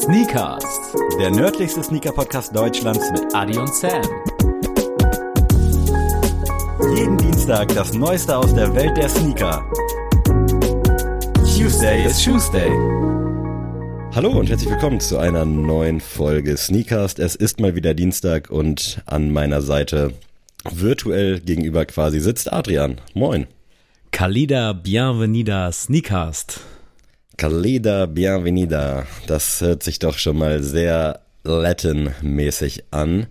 Sneakers, Der nördlichste Sneaker-Podcast Deutschlands mit Adi und Sam. jeden Dienstag das Neueste aus der Welt der Sneaker. Tuesday is Tuesday. Hallo und herzlich willkommen zu einer neuen Folge Sneakcast. Es ist mal wieder Dienstag und an meiner Seite virtuell gegenüber quasi sitzt Adrian. Moin. Kalida Bienvenida Sneakast. Calida Bienvenida. Das hört sich doch schon mal sehr Latin-mäßig an.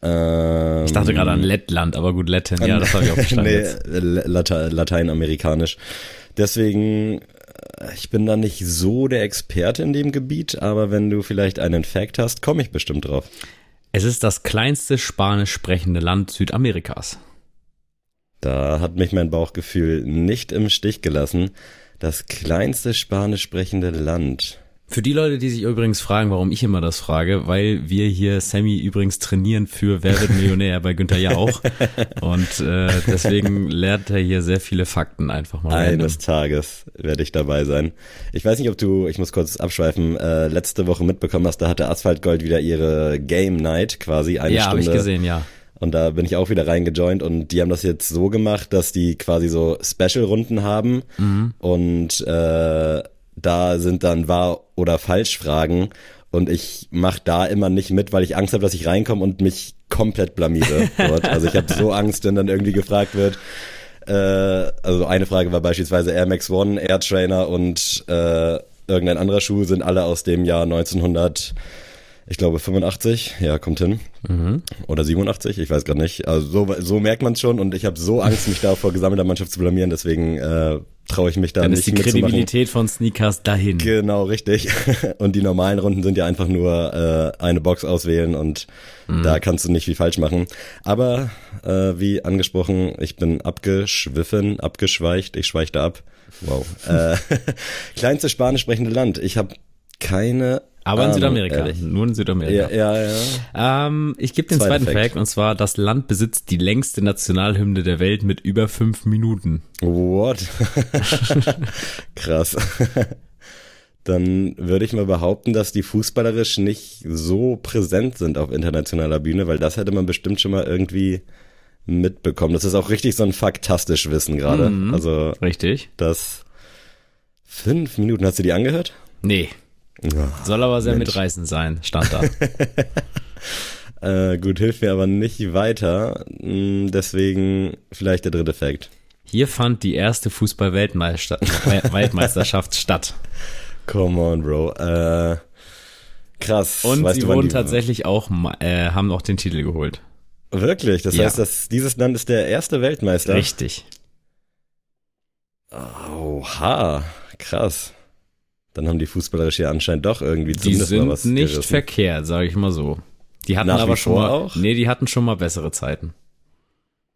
Ähm, Ich dachte gerade an Lettland, aber gut, Letten, ja, das habe ich auch verstanden. nee. Late Lateinamerikanisch. Deswegen, äh, ich bin da nicht so der Experte in dem Gebiet, aber wenn du vielleicht einen Fact hast, komme ich bestimmt drauf. Es ist das kleinste spanisch sprechende Land Südamerikas. Da hat mich mein Bauchgefühl nicht im Stich gelassen. Das kleinste spanisch sprechende Land. Für die Leute, die sich übrigens fragen, warum ich immer das frage, weil wir hier Sammy übrigens trainieren für Wer wird Millionär bei Günther Jauch. Und äh, deswegen lernt er hier sehr viele Fakten einfach mal. random. Eines Tages werde ich dabei sein. Ich weiß nicht, ob du, ich muss kurz abschweifen, äh, letzte Woche mitbekommen hast, da hatte Asphalt Gold wieder ihre Game Night quasi eine Ja, habe Stunde. ich gesehen, ja. Und da bin ich auch wieder reingejoint und die haben das jetzt so gemacht, dass die quasi so Special-Runden haben Mhm. und äh, da sind dann wahr oder falsch Fragen und ich mache da immer nicht mit, weil ich Angst habe, dass ich reinkomme und mich komplett blamiere dort. Also ich habe so Angst, wenn dann irgendwie gefragt wird. Äh, also eine Frage war beispielsweise Air Max One, Air Trainer und äh, irgendein anderer Schuh sind alle aus dem Jahr 1900 ich glaube 85, ja, kommt hin. Mhm. Oder 87, ich weiß gar nicht. Also so, so merkt man schon und ich habe so Angst, mich da vor gesammelter Mannschaft zu blamieren, deswegen äh, traue ich mich da Dann nicht ist die. Kredibilität von Sneakers dahin. Genau, richtig. Und die normalen Runden sind ja einfach nur äh, eine Box auswählen und Mhm. da kannst du nicht viel falsch machen. Aber äh, wie angesprochen, ich bin abgeschwiffen, abgeschweicht, ich schweichte ab. Wow. äh, kleinste spanisch sprechende Land. Ich habe keine Aber in Ahnung, Südamerika. ehrlich. Nur in Südamerika. Ja, ja, ja. Ähm, ich gebe den zweiten Fact. Fact. und zwar, das Land besitzt die längste Nationalhymne der Welt mit über fünf Minuten. What? Krass. Dann würde ich mal behaupten, dass die fußballerisch nicht so präsent sind auf internationaler Bühne, weil das hätte man bestimmt schon mal irgendwie mitbekommen. Das ist auch richtig so ein faktastisch Wissen gerade. Mhm. Also Richtig? das fünf Minuten, hast du die angehört? Nee. Ja. Soll aber sehr Mensch. mitreißend sein, stand da. Äh, gut, hilft mir aber nicht weiter. Hm, Deswegen vielleicht der dritte Fakt. Hier fand die erste Fußball-Weltmeisterschaft statt. Come on, Bro. Äh, krass. Und Weißt sie du, wurden tatsächlich auch, äh, haben auch den Titel geholt. Wirklich? Das Ja. heißt, dass dieses Land ist der erste Weltmeister? Richtig. Oha, krass. Dann haben die fußballerisch ja anscheinend doch irgendwie Die zumindest mal sind was nicht gerissen. verkehrt, sage ich mal so. Die hatten Nach aber schon mal, auch? nee, die hatten schon mal bessere Zeiten.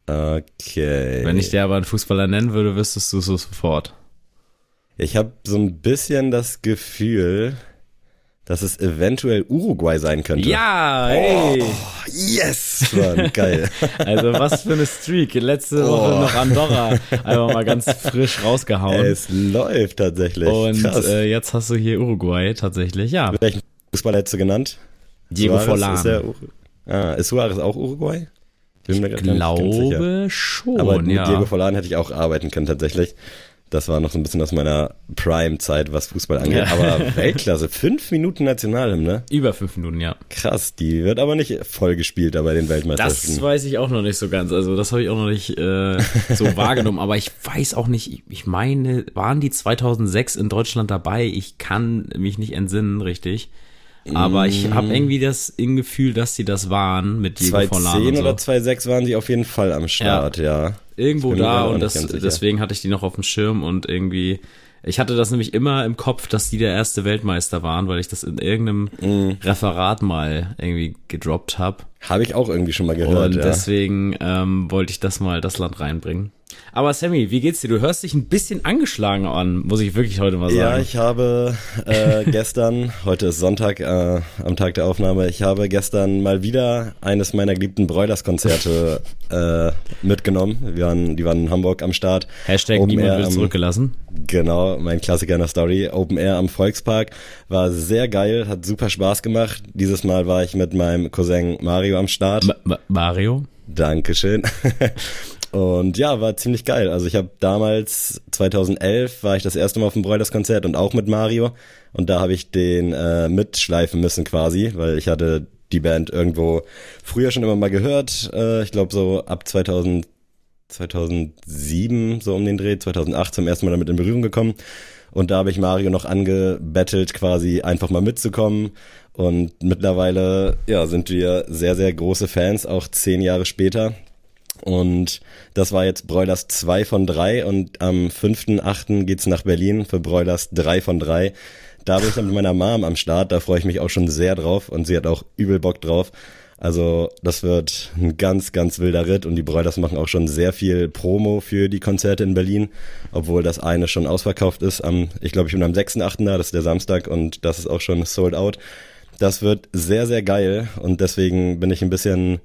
Okay. Wenn ich dir aber einen Fußballer nennen würde, wüsstest du es so sofort. ich habe so ein bisschen das Gefühl, dass es eventuell Uruguay sein könnte. Ja, hey. Yes, Mann, geil. Also was für eine Streak. Letzte Oh. Woche noch Andorra einfach mal ganz frisch rausgehauen. es läuft tatsächlich. Und äh, jetzt hast du hier Uruguay tatsächlich. Ja, Welchen Fußballer hättest du genannt? Diego Suarez Forlan. Ist, der Ur ah, ist Suarez auch Uruguay? Sicher. glaube schon, Aber mit ja. Diego Forlan hätte ich auch arbeiten können tatsächlich. Das war noch so ein bisschen aus meiner Prime-Zeit, was Fußball angeht. Ja. Aber Weltklasse, fünf Minuten Nationalhymne. Über fünf Minuten, ja. Krass, die wird aber nicht voll gespielt da bei den Weltmeisterschaften. Das weiß ich auch noch nicht so ganz. Also das habe ich auch noch nicht äh, so wahrgenommen. Aber ich weiß auch nicht, ich- meine, waren die 2006 in Deutschland dabei? Ich kann mich nicht entsinnen, richtig. Aber ich Mm. habe irgendwie das Gefühl, dass sie das waren mit Diego Forlan 2010 und so. oder 2006 waren sie auf jeden Fall am Start, ja. Irgendwo da und das, deswegen hatte ich die noch auf dem Schirm und irgendwie, ich hatte das nämlich immer im Kopf, dass die der erste Weltmeister waren, weil ich das in irgendeinem Mm. Referat mal irgendwie gedroppt habe. Habe ich auch irgendwie schon mal gehört, Und ja. deswegen ähm, wollte ich das mal das Land reinbringen. Aber Sammy, wie geht's dir? Du hörst dich ein bisschen angeschlagen an, muss ich wirklich heute mal sagen. Ja, ich habe äh, gestern, heute ist Sonntag, äh, am Tag der Aufnahme, ich habe gestern mal wieder eines meiner geliebten Broilers-Konzerte äh, mitgenommen. Wir waren, die waren in Hamburg am Start. Hashtag Open niemand Air wird am- zurückgelassen. Genau, mein Klassiker in der Story. Open Air am Volkspark war sehr geil, hat super Spaß gemacht. Dieses Mal war ich mit meinem Cousin Mario am Start. Ma Ma Mario? Dankeschön. Und ja, war ziemlich geil. Also ich habe damals, 2011, war ich das erste Mal auf dem Broilers-Konzert und auch mit Mario. Und da habe ich den äh, mitschleifen müssen quasi, weil ich hatte die Band irgendwo früher schon immer mal gehört. Äh, ich glaube so ab 2000, 2007, so um den Dreh, 2008 zum ersten Mal damit in Berührung gekommen. Und da habe ich Mario noch angebettelt, quasi einfach mal mitzukommen. Und mittlerweile, ja, sind wir sehr, sehr große Fans, auch zehn Jahre später. Und das war jetzt Broilers 2 von 3 und am 5.8. geht's nach Berlin für Broilers 3 von 3. Da bin ich dann mit meiner Mom am Start, da freue ich mich auch schon sehr drauf und sie hat auch übel Bock drauf. Also das wird ein ganz, ganz wilder Ritt und die Broilers machen auch schon sehr viel Promo für die Konzerte in Berlin, obwohl das eine schon ausverkauft ist. Am, ich glaube, ich bin am 6.8. da, das ist der Samstag und das ist auch schon sold out. Das wird sehr, sehr geil und deswegen bin ich ein bisschen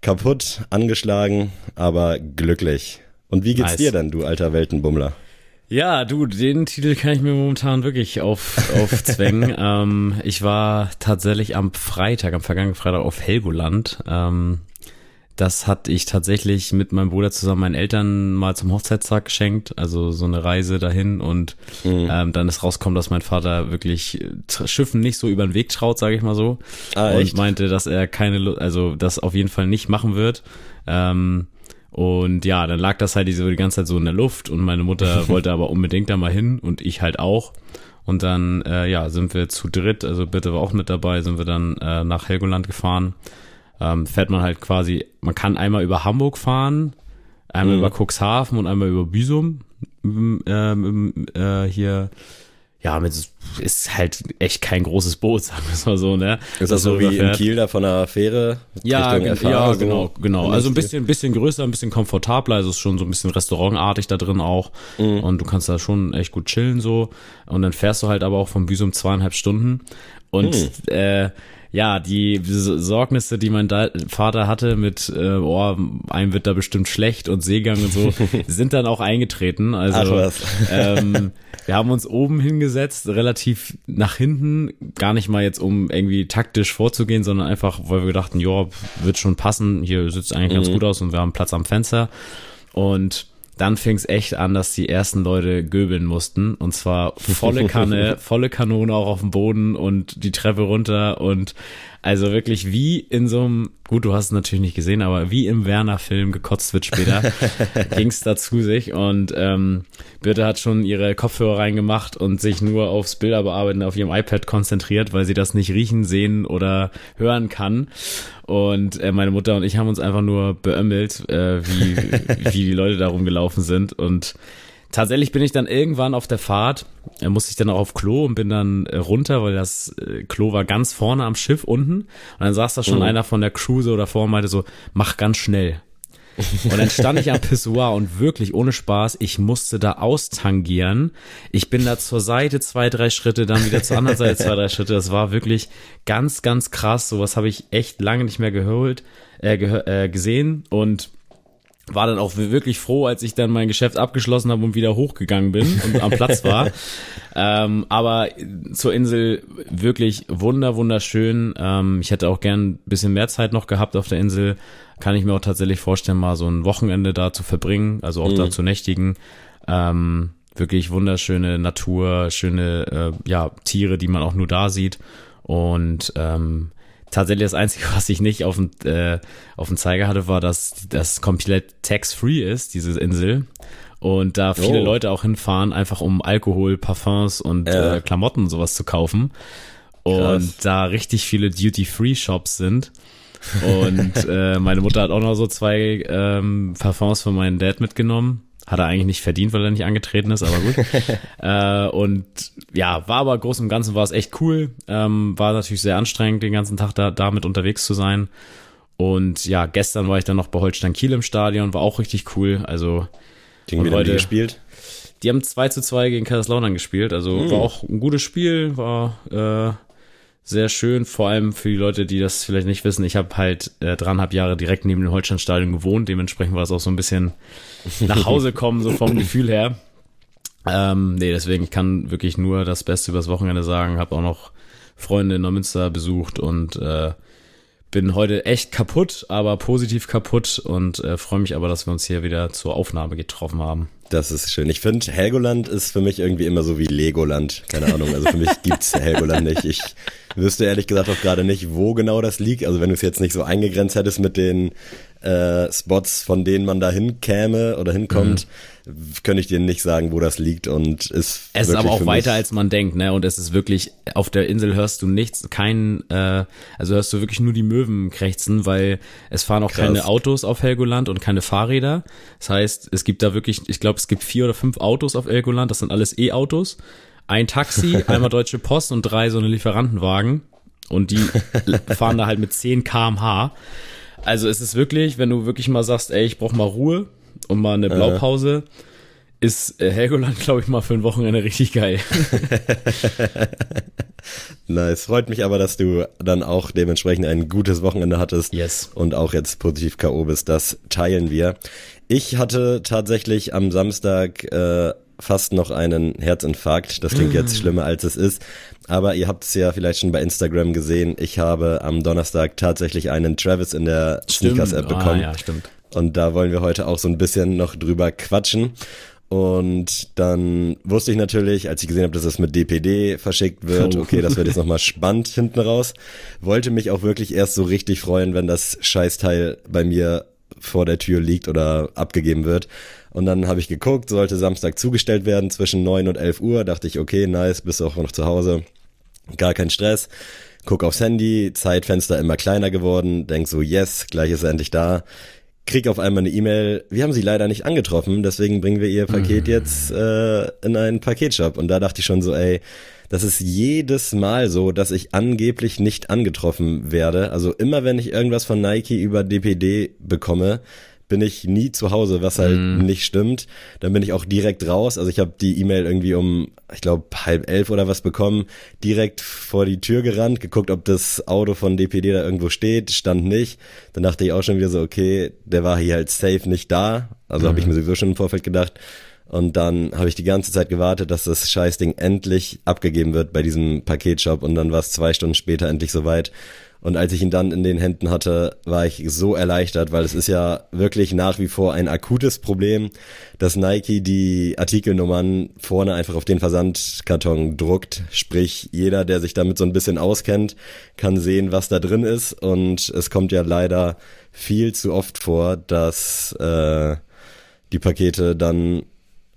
kaputt, angeschlagen, aber glücklich. Und wie geht's Nice. dir denn, du alter Weltenbummler? Ja, du, den Titel kann ich mir momentan wirklich auf, aufzwängen. ähm, ich war tatsächlich am Freitag, am vergangenen Freitag auf Helgoland. Ähm, das hatte ich tatsächlich mit meinem Bruder zusammen meinen Eltern mal zum Hochzeitstag geschenkt. Also so eine Reise dahin und Mhm. ähm, dann ist rausgekommen, dass mein Vater wirklich äh, Schiffen nicht so über den Weg traut, sage ich mal so. Ah, und echt? meinte, dass er keine, also das auf jeden Fall nicht machen wird. Ähm, und ja, dann lag das halt diese, die ganze Zeit so in der Luft und meine Mutter wollte aber unbedingt da mal hin und ich halt auch. Und dann, äh, ja, sind wir zu dritt, also Bitte war auch mit dabei, sind wir dann äh, nach Helgoland gefahren. Ähm, fährt man halt quasi, man kann einmal über Hamburg fahren, einmal Mhm. über Cuxhaven und einmal über Büsum. Ähm, ähm, äh, hier, ja, mit, ist halt echt kein großes Boot, sagen wir es mal so, ne? Ist das so wie in. Kiel da von der Fähre? Ja, Richtung FH, ja, so genau, genau. Also ein bisschen, bisschen größer, ein bisschen komfortabler. Also es ist schon so ein bisschen restaurantartig da drin auch. Mhm. Und du kannst da schon echt gut chillen so. Und dann fährst du halt aber auch von Büsum zweieinhalb Stunden. Und Mhm. äh, ja, die Sorgnisse, die mein Da- Vater hatte mit, äh, oh, einem wird da bestimmt schlecht und Seegang und so, sind dann auch eingetreten. Also ähm, wir haben uns oben hingesetzt, relativ nach hinten, gar nicht mal jetzt, um irgendwie taktisch vorzugehen, sondern einfach, weil wir dachten, ja, wird schon passen, hier sieht's eigentlich ganz gut aus und wir haben Platz am Fenster. Und dann fing es echt an, dass die ersten Leute göbeln mussten. Und zwar volle Kanne, volle Kanone auch auf dem Boden und die Treppe runter. Und also wirklich wie in so einem, gut, du hast es natürlich nicht gesehen, aber wie im Werner-Film gekotzt wird später, ging's da zu sich. Und ähm, Birte hat schon ihre Kopfhörer reingemacht und sich nur aufs Bilderbearbeiten auf ihrem iPad konzentriert, weil sie das nicht riechen, sehen oder hören kann. Und äh, meine Mutter und ich haben uns einfach nur beömmelt, äh, wie, wie die Leute da rumgelaufen sind. Und tatsächlich bin ich dann irgendwann auf der Fahrt, äh, musste ich dann auch auf Klo und bin dann äh, runter, weil das äh, Klo war ganz vorne am Schiff unten. Und dann saß da schon einer von der Crew so davor und meinte so, mach ganz schnell. Und dann stand ich am Pissoir und wirklich ohne Spaß, ich musste da austangieren. Ich bin da zur Seite zwei, drei Schritte, dann wieder zur anderen Seite zwei, drei Schritte. Das war wirklich ganz, ganz krass. Sowas habe ich echt lange nicht mehr geholt, äh, gehör, äh, gesehen und war dann auch wirklich froh, als ich dann mein Geschäft abgeschlossen habe und wieder hochgegangen bin und am Platz war. ähm, aber zur Insel wirklich wunder, wunderschön. Ähm, ich hätte auch gern ein bisschen mehr Zeit noch gehabt auf der Insel. Kann ich mir auch tatsächlich vorstellen, mal so ein Wochenende da zu verbringen, also auch da zu nächtigen. Ähm, wirklich wunderschöne Natur, schöne äh, ja, Tiere, die man auch nur da sieht. Und ähm, tatsächlich das Einzige, was ich nicht auf dem, äh, auf dem Zeiger hatte, war, dass das komplett tax-free ist, diese Insel. Und da viele Oh. Leute auch hinfahren, einfach um Alkohol, Parfums und Ja. äh, Klamotten und sowas zu kaufen. Und Krass. da richtig viele Duty-Free-Shops sind. Und äh, meine Mutter hat auch noch so zwei ähm, Parfums für meinen Dad mitgenommen. Hat er eigentlich nicht verdient, weil er nicht angetreten ist, aber gut. äh, und ja, war aber groß im Ganzen war es echt cool. Ähm, war natürlich sehr anstrengend, den ganzen Tag da damit unterwegs zu sein. Und ja, gestern war ich dann noch bei Holstein Kiel im Stadion, war auch richtig cool. Also Gegen wen haben die gespielt? Die haben 2 zu 2 gegen Kaiserslautern gespielt, also hm. war auch ein gutes Spiel, war äh, sehr schön, vor allem für die Leute, die das vielleicht nicht wissen. Ich habe halt äh, dreieinhalb Jahre direkt neben dem Holsteinstadion gewohnt, dementsprechend war es auch so ein bisschen nach Hause kommen, so vom Gefühl her. Ähm, nee, deswegen kann wirklich nur das Beste übers Wochenende sagen. Habe auch noch Freunde in Neumünster besucht und äh, bin heute echt kaputt, aber positiv kaputt und äh, freue mich aber, dass wir uns hier wieder zur Aufnahme getroffen haben. Das ist schön. Ich finde, Helgoland ist für mich irgendwie immer so wie Legoland. Keine Ahnung. Also für mich gibt's Helgoland nicht. Ich wüsste ehrlich gesagt auch gerade nicht, wo genau das liegt. Also wenn du es jetzt nicht so eingegrenzt hättest mit den äh, Spots, von denen man da hinkäme oder hinkommt, mhm. könnte ich dir nicht sagen, wo das liegt und ist. Es ist aber auch weiter, als man denkt, ne? Und es ist wirklich, auf der Insel hörst du nichts, kein, äh, also hörst du wirklich nur die Möwen krächzen, weil es fahren auch Krass. keine Autos auf Helgoland und keine Fahrräder. Das heißt, es gibt da wirklich, ich glaube, es gibt vier oder fünf Autos auf Helgoland, das sind alles E-Autos. Ein Taxi, einmal Deutsche Post und drei so eine Lieferantenwagen. Und die fahren da halt mit 10 kmh. Also es ist wirklich, wenn du wirklich mal sagst, ey, ich brauch mal Ruhe und mal eine Blaupause, äh. ist Helgoland, glaube ich, mal für ein Wochenende richtig geil. nice. Freut mich aber, dass du dann auch dementsprechend ein gutes Wochenende hattest. Yes. Und auch jetzt positiv K.O. bist. Das teilen wir. Ich hatte tatsächlich am Samstag äh, fast noch einen Herzinfarkt. Das klingt jetzt mm. schlimmer, als es ist. Aber ihr habt es ja vielleicht schon bei Instagram gesehen. Ich habe am Donnerstag tatsächlich einen Travis in der Sneakers-App ah, bekommen. Ah, ja, stimmt. Und da wollen wir heute auch so ein bisschen noch drüber quatschen. Und dann wusste ich natürlich, als ich gesehen habe, dass es mit DPD verschickt wird, oh. okay, das wird jetzt nochmal spannend hinten raus. Wollte mich auch wirklich erst so richtig freuen, wenn das Scheißteil bei mir vor der Tür liegt oder abgegeben wird. Und dann habe ich geguckt, sollte Samstag zugestellt werden zwischen neun und elf Uhr. Dachte ich, okay, nice, bist du auch noch zu Hause. Gar kein Stress. Guck aufs Handy, Zeitfenster immer kleiner geworden, denk so, yes, gleich ist er endlich da. Krieg auf einmal eine E-Mail, wir haben sie leider nicht angetroffen, deswegen bringen wir ihr Paket mhm. jetzt äh, in einen Paketshop. Und da dachte ich schon so, ey, das ist jedes Mal so, dass ich angeblich nicht angetroffen werde. Also immer wenn ich irgendwas von Nike über DPD bekomme, bin ich nie zu Hause, was halt mm. nicht stimmt. Dann bin ich auch direkt raus. Also ich habe die E-Mail irgendwie um, ich glaube, halb elf oder was bekommen, direkt vor die Tür gerannt, geguckt, ob das Auto von DPD da irgendwo steht, stand nicht. Dann dachte ich auch schon wieder so, okay, der war hier halt safe nicht da. Also mm. habe ich mir sowieso schon im Vorfeld gedacht. Und dann habe ich die ganze Zeit gewartet, dass das Scheißding endlich abgegeben wird bei diesem Paketshop. Und dann war es zwei Stunden später endlich soweit. Und als ich ihn dann in den Händen hatte, war ich so erleichtert, weil es ist ja wirklich nach wie vor ein akutes Problem, dass Nike die Artikelnummern vorne einfach auf den Versandkarton druckt. Sprich, jeder, der sich damit so ein bisschen auskennt, kann sehen, was da drin ist. Und es kommt ja leider viel zu oft vor, dass äh, die Pakete dann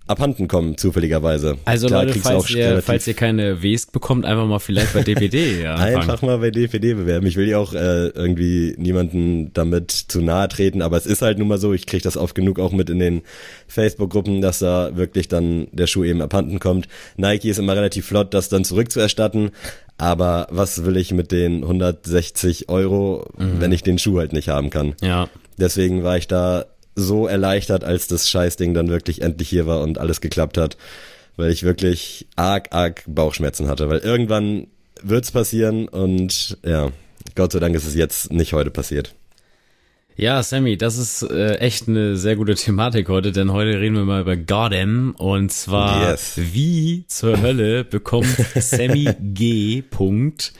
abhanden kommen, zufälligerweise. Also Klar, Leute, falls ihr, falls ihr keine West bekommt, einfach mal vielleicht bei DPD. Ja, einfach mal bei DPD bewerben. Ich will ja auch äh, irgendwie niemanden damit zu nahe treten, aber es ist halt nun mal so, ich kriege das oft genug auch mit in den Facebook-Gruppen, dass da wirklich dann der Schuh eben abhanden kommt. Nike ist immer relativ flott, das dann zurückzuerstatten, aber was will ich mit den 160 Euro, mhm. wenn ich den Schuh halt nicht haben kann? Ja. Deswegen war ich da so erleichtert, als das Scheißding dann wirklich endlich hier war und alles geklappt hat, weil ich wirklich arg, arg Bauchschmerzen hatte, weil irgendwann wird's passieren und ja, Gott sei Dank ist es jetzt nicht heute passiert. Ja, Sammy, das ist äh, echt eine sehr gute Thematik heute, denn heute reden wir mal über Gotham und zwar yes. wie zur Hölle bekommt Sammy G. Punkt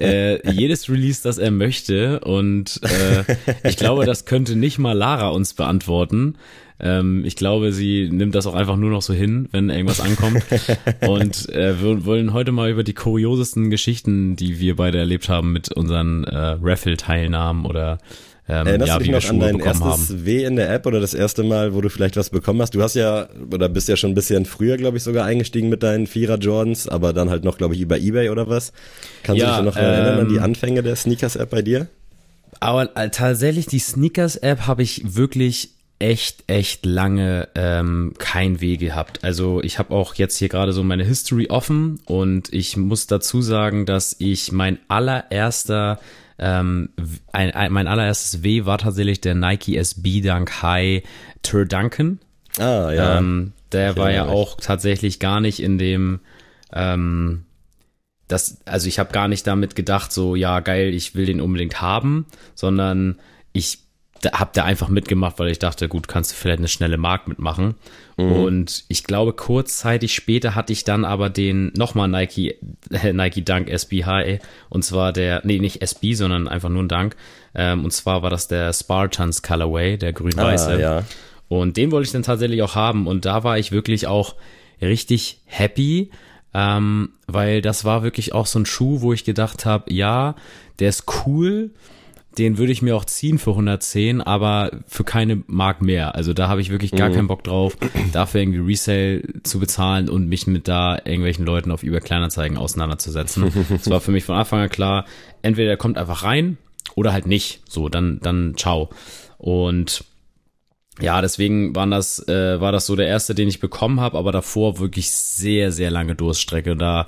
äh, jedes Release, das er möchte und äh, ich glaube, das könnte nicht mal Lara uns beantworten. Ähm, ich glaube, sie nimmt das auch einfach nur noch so hin, wenn irgendwas ankommt. und äh, wir wollen heute mal über die kuriosesten Geschichten, die wir beide erlebt haben mit unseren äh, Raffle-Teilnahmen oder ähm, Erinnerst ja, du dich noch an dein erstes haben. W in der App oder das erste Mal, wo du vielleicht was bekommen hast? Du hast ja, oder bist ja schon ein bisschen früher, glaube ich, sogar eingestiegen mit deinen Vierer Jordans, aber dann halt noch, glaube ich, über Ebay oder was. Kannst ja, du dich noch ähm, erinnern an die ähm, Anfänge der Sneakers-App bei dir? Aber äh, tatsächlich, die Sneakers-App habe ich wirklich echt, echt lange ähm, kein Weh gehabt. Also ich habe auch jetzt hier gerade so meine History offen und ich muss dazu sagen, dass ich mein allererster ähm, ein, ein, mein allererstes W war tatsächlich der Nike SB Dunk High Tur Duncan. Ah, ja. Ähm, der Ich war ja auch tatsächlich gar nicht in dem, ähm, das, also ich habe gar nicht damit gedacht, so, ja, geil, ich will den unbedingt haben, sondern ich da, hab da einfach mitgemacht, weil ich dachte, gut, kannst du vielleicht eine schnelle Mark mitmachen. Und ich glaube, kurzzeitig später hatte ich dann aber den nochmal Nike, äh, Nike Dunk SB High. Und zwar der, nee, nicht SB, sondern einfach nur ein Dunk. Ähm, und zwar war das der Spartans Colorway, der grün-weiße. Ah, ja. Und den wollte ich dann tatsächlich auch haben. Und da war ich wirklich auch richtig happy, ähm, weil das war wirklich auch so ein Schuh, wo ich gedacht habe, ja, der ist cool, den würde ich mir auch ziehen für 110, aber für keine Mark mehr. Also da habe ich wirklich gar keinen Bock drauf, dafür irgendwie Resale zu bezahlen und mich mit da irgendwelchen Leuten auf eBay Kleinanzeigen auseinanderzusetzen. Es war für mich von Anfang an klar, entweder der kommt einfach rein oder halt nicht. So, dann, dann ciao. Und ja, deswegen waren das, äh, war das so der erste, den ich bekommen habe, aber davor wirklich sehr, sehr lange Durststrecke. Da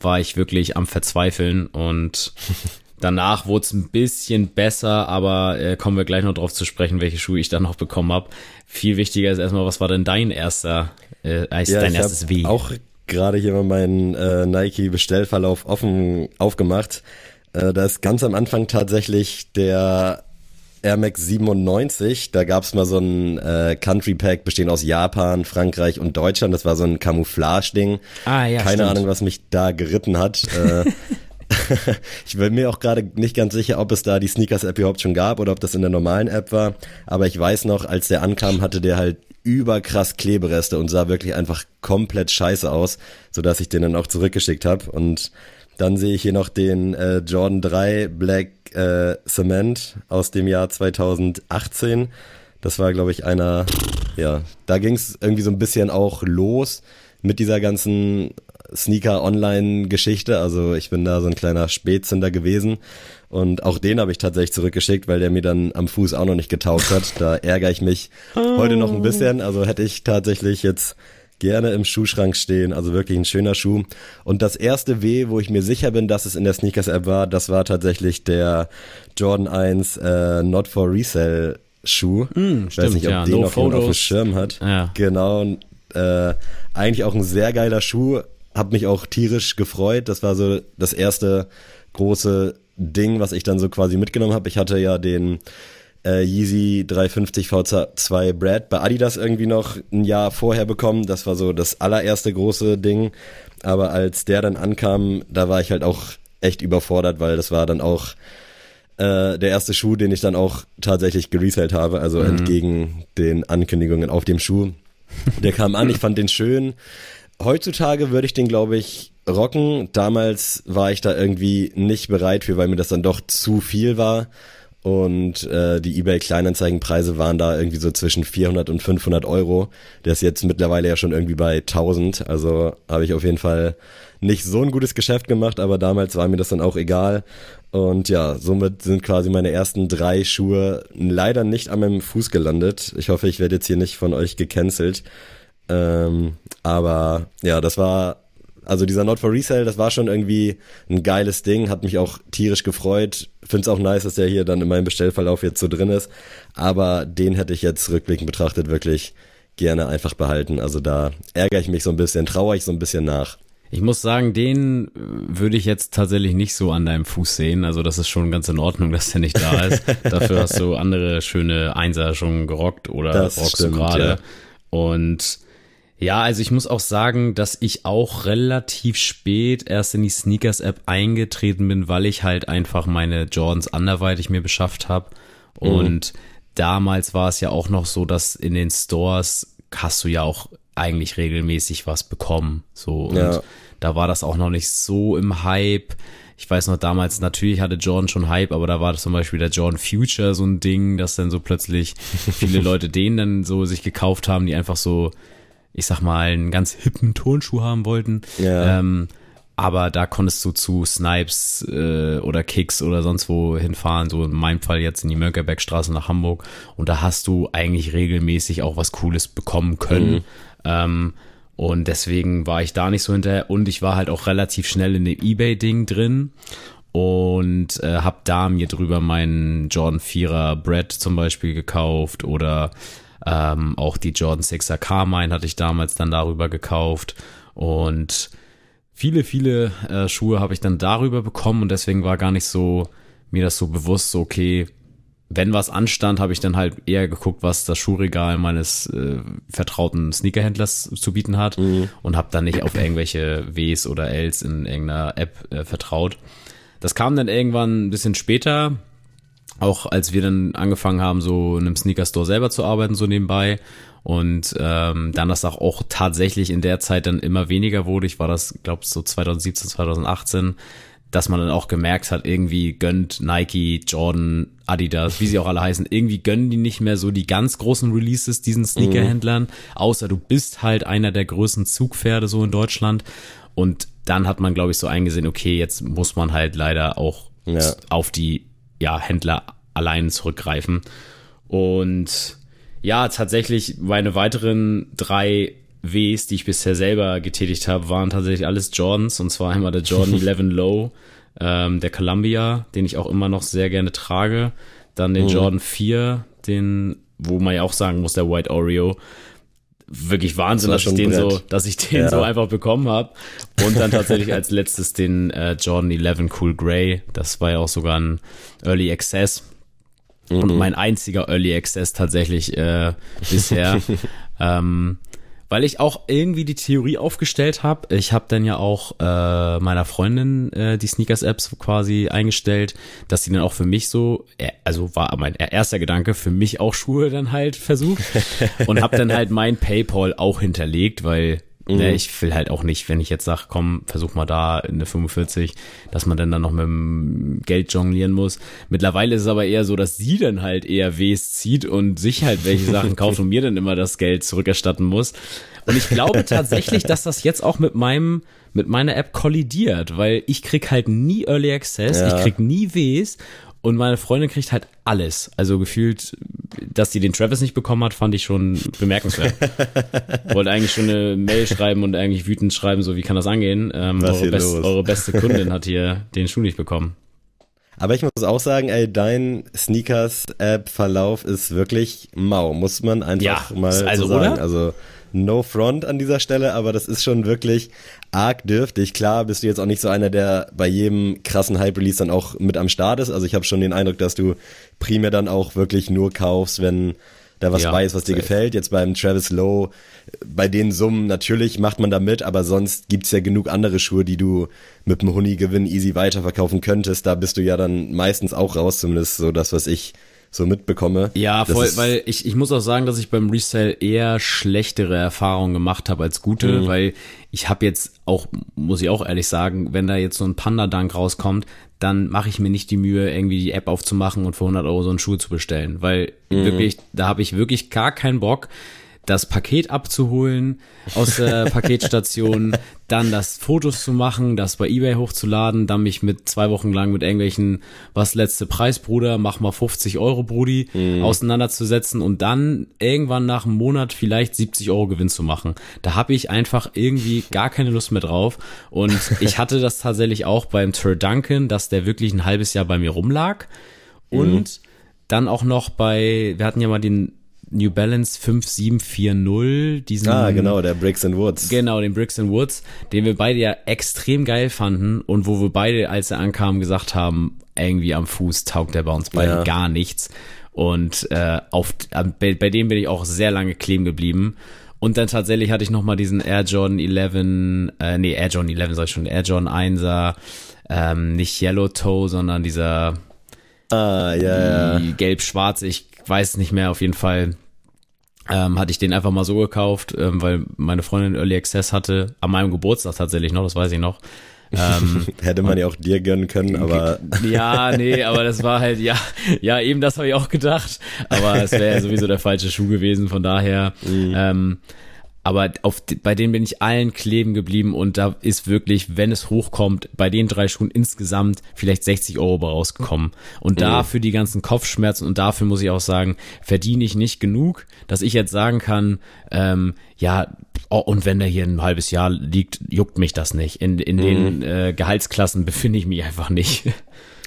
war ich wirklich am Verzweifeln und danach wurde es ein bisschen besser, aber äh, kommen wir gleich noch drauf zu sprechen, welche Schuhe ich dann noch bekommen habe. Viel wichtiger ist erstmal, was war denn dein erster, äh, eigentlich dein ich erstes hab W? auch gerade hier mal meinen äh, Nike-Bestellverlauf offen aufgemacht. Äh, da ist ganz am Anfang tatsächlich der Air Max 97. Da gab's mal so ein äh, Country Pack bestehend aus Japan, Frankreich und Deutschland. Das war so ein Camouflage-Ding. Ah, ja, Keine stimmt. Ahnung, was mich da geritten hat. äh, ich bin mir auch gerade nicht ganz sicher, ob es da die Sneakers-App überhaupt schon gab oder ob das in der normalen App war. Aber ich weiß noch, als der ankam, hatte der halt überkrass Klebereste und sah wirklich einfach komplett scheiße aus, sodass ich den dann auch zurückgeschickt habe. Und dann sehe ich hier noch den äh, Jordan 3 Black äh, Cement aus dem Jahr 2018. Das war, glaube ich, einer, ja, da ging es irgendwie so ein bisschen auch los mit dieser ganzen Sneaker-Online-Geschichte. Also ich bin da so ein kleiner Spätzünder gewesen. Und auch den habe ich tatsächlich zurückgeschickt, weil der mir dann am Fuß auch noch nicht getaugt hat. Da ärgere ich mich heute noch ein bisschen. Also hätte ich tatsächlich jetzt gerne im Schuhschrank stehen. Also wirklich ein schöner Schuh. Und das erste W, wo ich mir sicher bin, dass es in der Sneakers-App war, das war tatsächlich der Jordan 1 äh, Not for Resale Schuh. ich weiß Hm, stimmt, nicht, ob ja. den No noch auf dem. Schirm hat. Ja. Genau. Äh, eigentlich auch ein sehr geiler Schuh. Hab mich auch tierisch gefreut. Das war so das erste große Ding, was ich dann so quasi mitgenommen habe. Ich hatte ja den äh, Yeezy 350 VZ2 Brad bei Adidas irgendwie noch ein Jahr vorher bekommen. Das war so das allererste große Ding. Aber als der dann ankam, da war ich halt auch echt überfordert, weil das war dann auch äh, der erste Schuh, den ich dann auch tatsächlich gereselt habe, also entgegen den Ankündigungen auf dem Schuh. Der kam an, ich fand den schön. Heutzutage würde ich den, glaube ich, rocken. Damals war ich da irgendwie nicht bereit für, weil mir das dann doch zu viel war. Und äh, die eBay Kleinanzeigenpreise waren da irgendwie so zwischen 400 und 500 Euro. Der ist jetzt mittlerweile ja schon irgendwie bei 1000. Also habe ich auf jeden Fall nicht so ein gutes Geschäft gemacht, aber damals war mir das dann auch egal. Und ja, somit sind quasi meine ersten drei Schuhe leider nicht an meinem Fuß gelandet. Ich hoffe, ich werde jetzt hier nicht von euch gecancelt. Ähm, aber ja, das war, also dieser Not for Resale, das war schon irgendwie ein geiles Ding, hat mich auch tierisch gefreut. Find's auch nice, dass der hier dann in meinem Bestellverlauf jetzt so drin ist. Aber den hätte ich jetzt rückblickend betrachtet wirklich gerne einfach behalten. Also da ärgere ich mich so ein bisschen, trauere ich so ein bisschen nach. Ich muss sagen, den äh, würde ich jetzt tatsächlich nicht so an deinem Fuß sehen. Also das ist schon ganz in Ordnung, dass der nicht da ist. Dafür hast du andere schöne Einser schon gerockt oder Das rockst stimmt, du gerade. ja. Und ja, also ich muss auch sagen, dass ich auch relativ spät erst in die Sneakers-App eingetreten bin, weil ich halt einfach meine Jordans anderweitig mir beschafft habe. Und damals war es ja auch noch so, dass in den Stores hast du ja auch eigentlich regelmäßig was bekommen. So und Ja. da war das auch noch nicht so im Hype. Ich weiß noch damals, natürlich hatte Jordan schon Hype, aber da war zum Beispiel der Jordan Future so ein Ding, dass dann so plötzlich viele Leute den dann so sich gekauft haben, die einfach so, ich sag mal, einen ganz hippen Turnschuh haben wollten. Ja. Ähm, aber da konntest du zu Snipes äh, oder Kicks oder sonst wo hinfahren, so in meinem Fall jetzt in die Mönckebergstraße nach Hamburg. Und da hast du eigentlich regelmäßig auch was Cooles bekommen können. Ähm, und deswegen war ich da nicht so hinterher. Und ich war halt auch relativ schnell in dem Ebay-Ding drin und äh, hab da mir drüber meinen Jordan 4er Brett zum Beispiel gekauft oder Ähm, auch die Jordan 6er Carmine hatte ich damals dann darüber gekauft und viele, viele äh, Schuhe habe ich dann darüber bekommen und deswegen war gar nicht so mir das so bewusst, so okay, wenn was anstand, habe ich dann halt eher geguckt, was das Schuhregal meines äh, vertrauten Sneakerhändlers zu bieten hat mhm. und habe dann nicht auf irgendwelche Ws oder Ls in irgendeiner App äh, vertraut. Das kam dann irgendwann ein bisschen später, auch als wir dann angefangen haben, so in einem Sneaker-Store selber zu arbeiten, so nebenbei. Und ähm, dann das auch, auch tatsächlich in der Zeit dann immer weniger wurde. Ich war das, glaube so 2017, 2018 dass man dann auch gemerkt hat, irgendwie gönnt Nike, Jordan, Adidas, wie sie auch alle heißen, irgendwie gönnen die nicht mehr so die ganz großen Releases diesen Sneakerhändlern, mhm. außer du bist halt einer der größten Zugpferde so in Deutschland. Und dann hat man, glaube ich, so eingesehen, okay, jetzt muss man halt leider auch ja. auf die ja, Händler allein zurückgreifen. Und ja, tatsächlich meine weiteren drei Ws, die ich bisher selber getätigt habe, waren tatsächlich alles Jordans. Und zwar einmal der Jordan 11 Low, ähm, der Columbia, den ich auch immer noch sehr gerne trage. Dann den mhm. Jordan 4, den, wo man ja auch sagen muss, der White Oreo. Wirklich Wahnsinn, das dass ich den Brett. so, dass ich den ja. so einfach bekommen habe. Und dann tatsächlich als letztes den äh, Jordan 11 Cool Grey. Das war ja auch sogar ein Early Access. Mhm. Und mein einziger Early Access tatsächlich äh, bisher. ähm, weil ich auch irgendwie die Theorie aufgestellt habe. Ich habe dann ja auch äh, meiner Freundin äh, die Sneakers-Apps quasi eingestellt, dass sie dann auch für mich so, äh, also war mein erster Gedanke, für mich auch Schuhe dann halt versucht und habe dann halt mein PayPal auch hinterlegt, weil mhm. Ne, ich will halt auch nicht, wenn ich jetzt sage, komm, versuch mal da in eine 45, dass man dann, dann noch mit dem Geld jonglieren muss. Mittlerweile ist es aber eher so, dass sie dann halt eher Ws zieht und sich halt welche Sachen kauft und mir dann immer das Geld zurückerstatten muss. Und ich glaube tatsächlich, dass das jetzt auch mit meinem mit meiner App kollidiert, weil ich krieg halt nie Early Access, ja. ich krieg nie Ws und meine Freundin kriegt halt alles. Also gefühlt, dass sie den Travis nicht bekommen hat, fand ich schon bemerkenswert. Wollte eigentlich schon eine Mail schreiben und eigentlich wütend schreiben, so wie kann das angehen? Ähm, eure, best, eure beste Kundin hat hier den Schuh nicht bekommen. Aber ich muss auch sagen, ey, dein Sneakers-App-Verlauf ist wirklich mau, muss man einfach ja, mal also, so sagen. Oder? Also no front an dieser Stelle, aber das ist schon wirklich arg dürftig. Klar bist du jetzt auch nicht so einer, der bei jedem krassen Hype-Release dann auch mit am Start ist. Also ich habe schon den Eindruck, dass du primär dann auch wirklich nur kaufst, wenn da was ja, weiß, was dir safe. gefällt. Jetzt beim Travis Lowe, bei den Summen natürlich macht man da mit, aber sonst gibt's ja genug andere Schuhe, die du mit dem Huni-Gewinn easy weiterverkaufen könntest. Da bist du ja dann meistens auch raus, zumindest so das, was ich so mitbekomme. Ja, voll, weil ich, ich muss auch sagen, dass ich beim Resale eher schlechtere Erfahrungen gemacht habe als gute, mhm. weil ich habe jetzt auch, muss ich auch ehrlich sagen, wenn da jetzt so ein Panda-Dank rauskommt, dann mache ich mir nicht die Mühe, irgendwie die App aufzumachen und für 100 Euro so einen Schuh zu bestellen, weil mhm. wirklich, da habe ich wirklich gar keinen Bock, das Paket abzuholen aus der Paketstation, dann das Fotos zu machen, das bei eBay hochzuladen, dann mich mit zwei Wochen lang mit irgendwelchen, was letzte Preis, Bruder, mach mal 50 Euro, Brudi, mhm. auseinanderzusetzen und dann irgendwann nach einem Monat vielleicht 70 Euro Gewinn zu machen. Da habe ich einfach irgendwie gar keine Lust mehr drauf. Und ich hatte das tatsächlich auch beim Tur Duncan, dass der wirklich ein halbes Jahr bei mir rumlag. Und mhm. dann auch noch bei, wir hatten ja mal den New Balance 5740, diesen. Ah, genau, der Bricks and Woods. Genau, den Bricks and Woods, den wir beide ja extrem geil fanden und wo wir beide, als er ankam, gesagt haben, irgendwie am Fuß taugt der bei uns beiden ja. gar nichts. Und äh, auf, bei, bei dem bin ich auch sehr lange kleben geblieben. Und dann tatsächlich hatte ich nochmal diesen Air Jordan 11, äh, nee, Air Jordan 11 sag ich schon, Air Jordan 1er, ähm, nicht Yellow Toe, sondern dieser Ah, ja, ja. Gelb-schwarz, ich weiß nicht mehr, auf jeden Fall ähm, hatte ich den einfach mal so gekauft, ähm, weil meine Freundin Early Access hatte, an meinem Geburtstag tatsächlich noch, das weiß ich noch. Ähm, Hätte man ja auch dir gönnen können, aber. Ja, nee, aber das war halt, ja, ja, eben das habe ich auch gedacht. Aber es wäre ja sowieso der falsche Schuh gewesen, von daher. Mhm. Ähm, aber auf, bei denen bin ich allen kleben geblieben und da ist wirklich, wenn es hochkommt, bei den drei Schuhen insgesamt vielleicht 60 Euro rausgekommen. Und mhm. dafür die ganzen Kopfschmerzen und dafür muss ich auch sagen, verdiene ich nicht genug, dass ich jetzt sagen kann, ähm, ja, oh, und wenn der hier ein halbes Jahr liegt, juckt mich das nicht. In, in mhm. den äh, Gehaltsklassen befinde ich mich einfach nicht.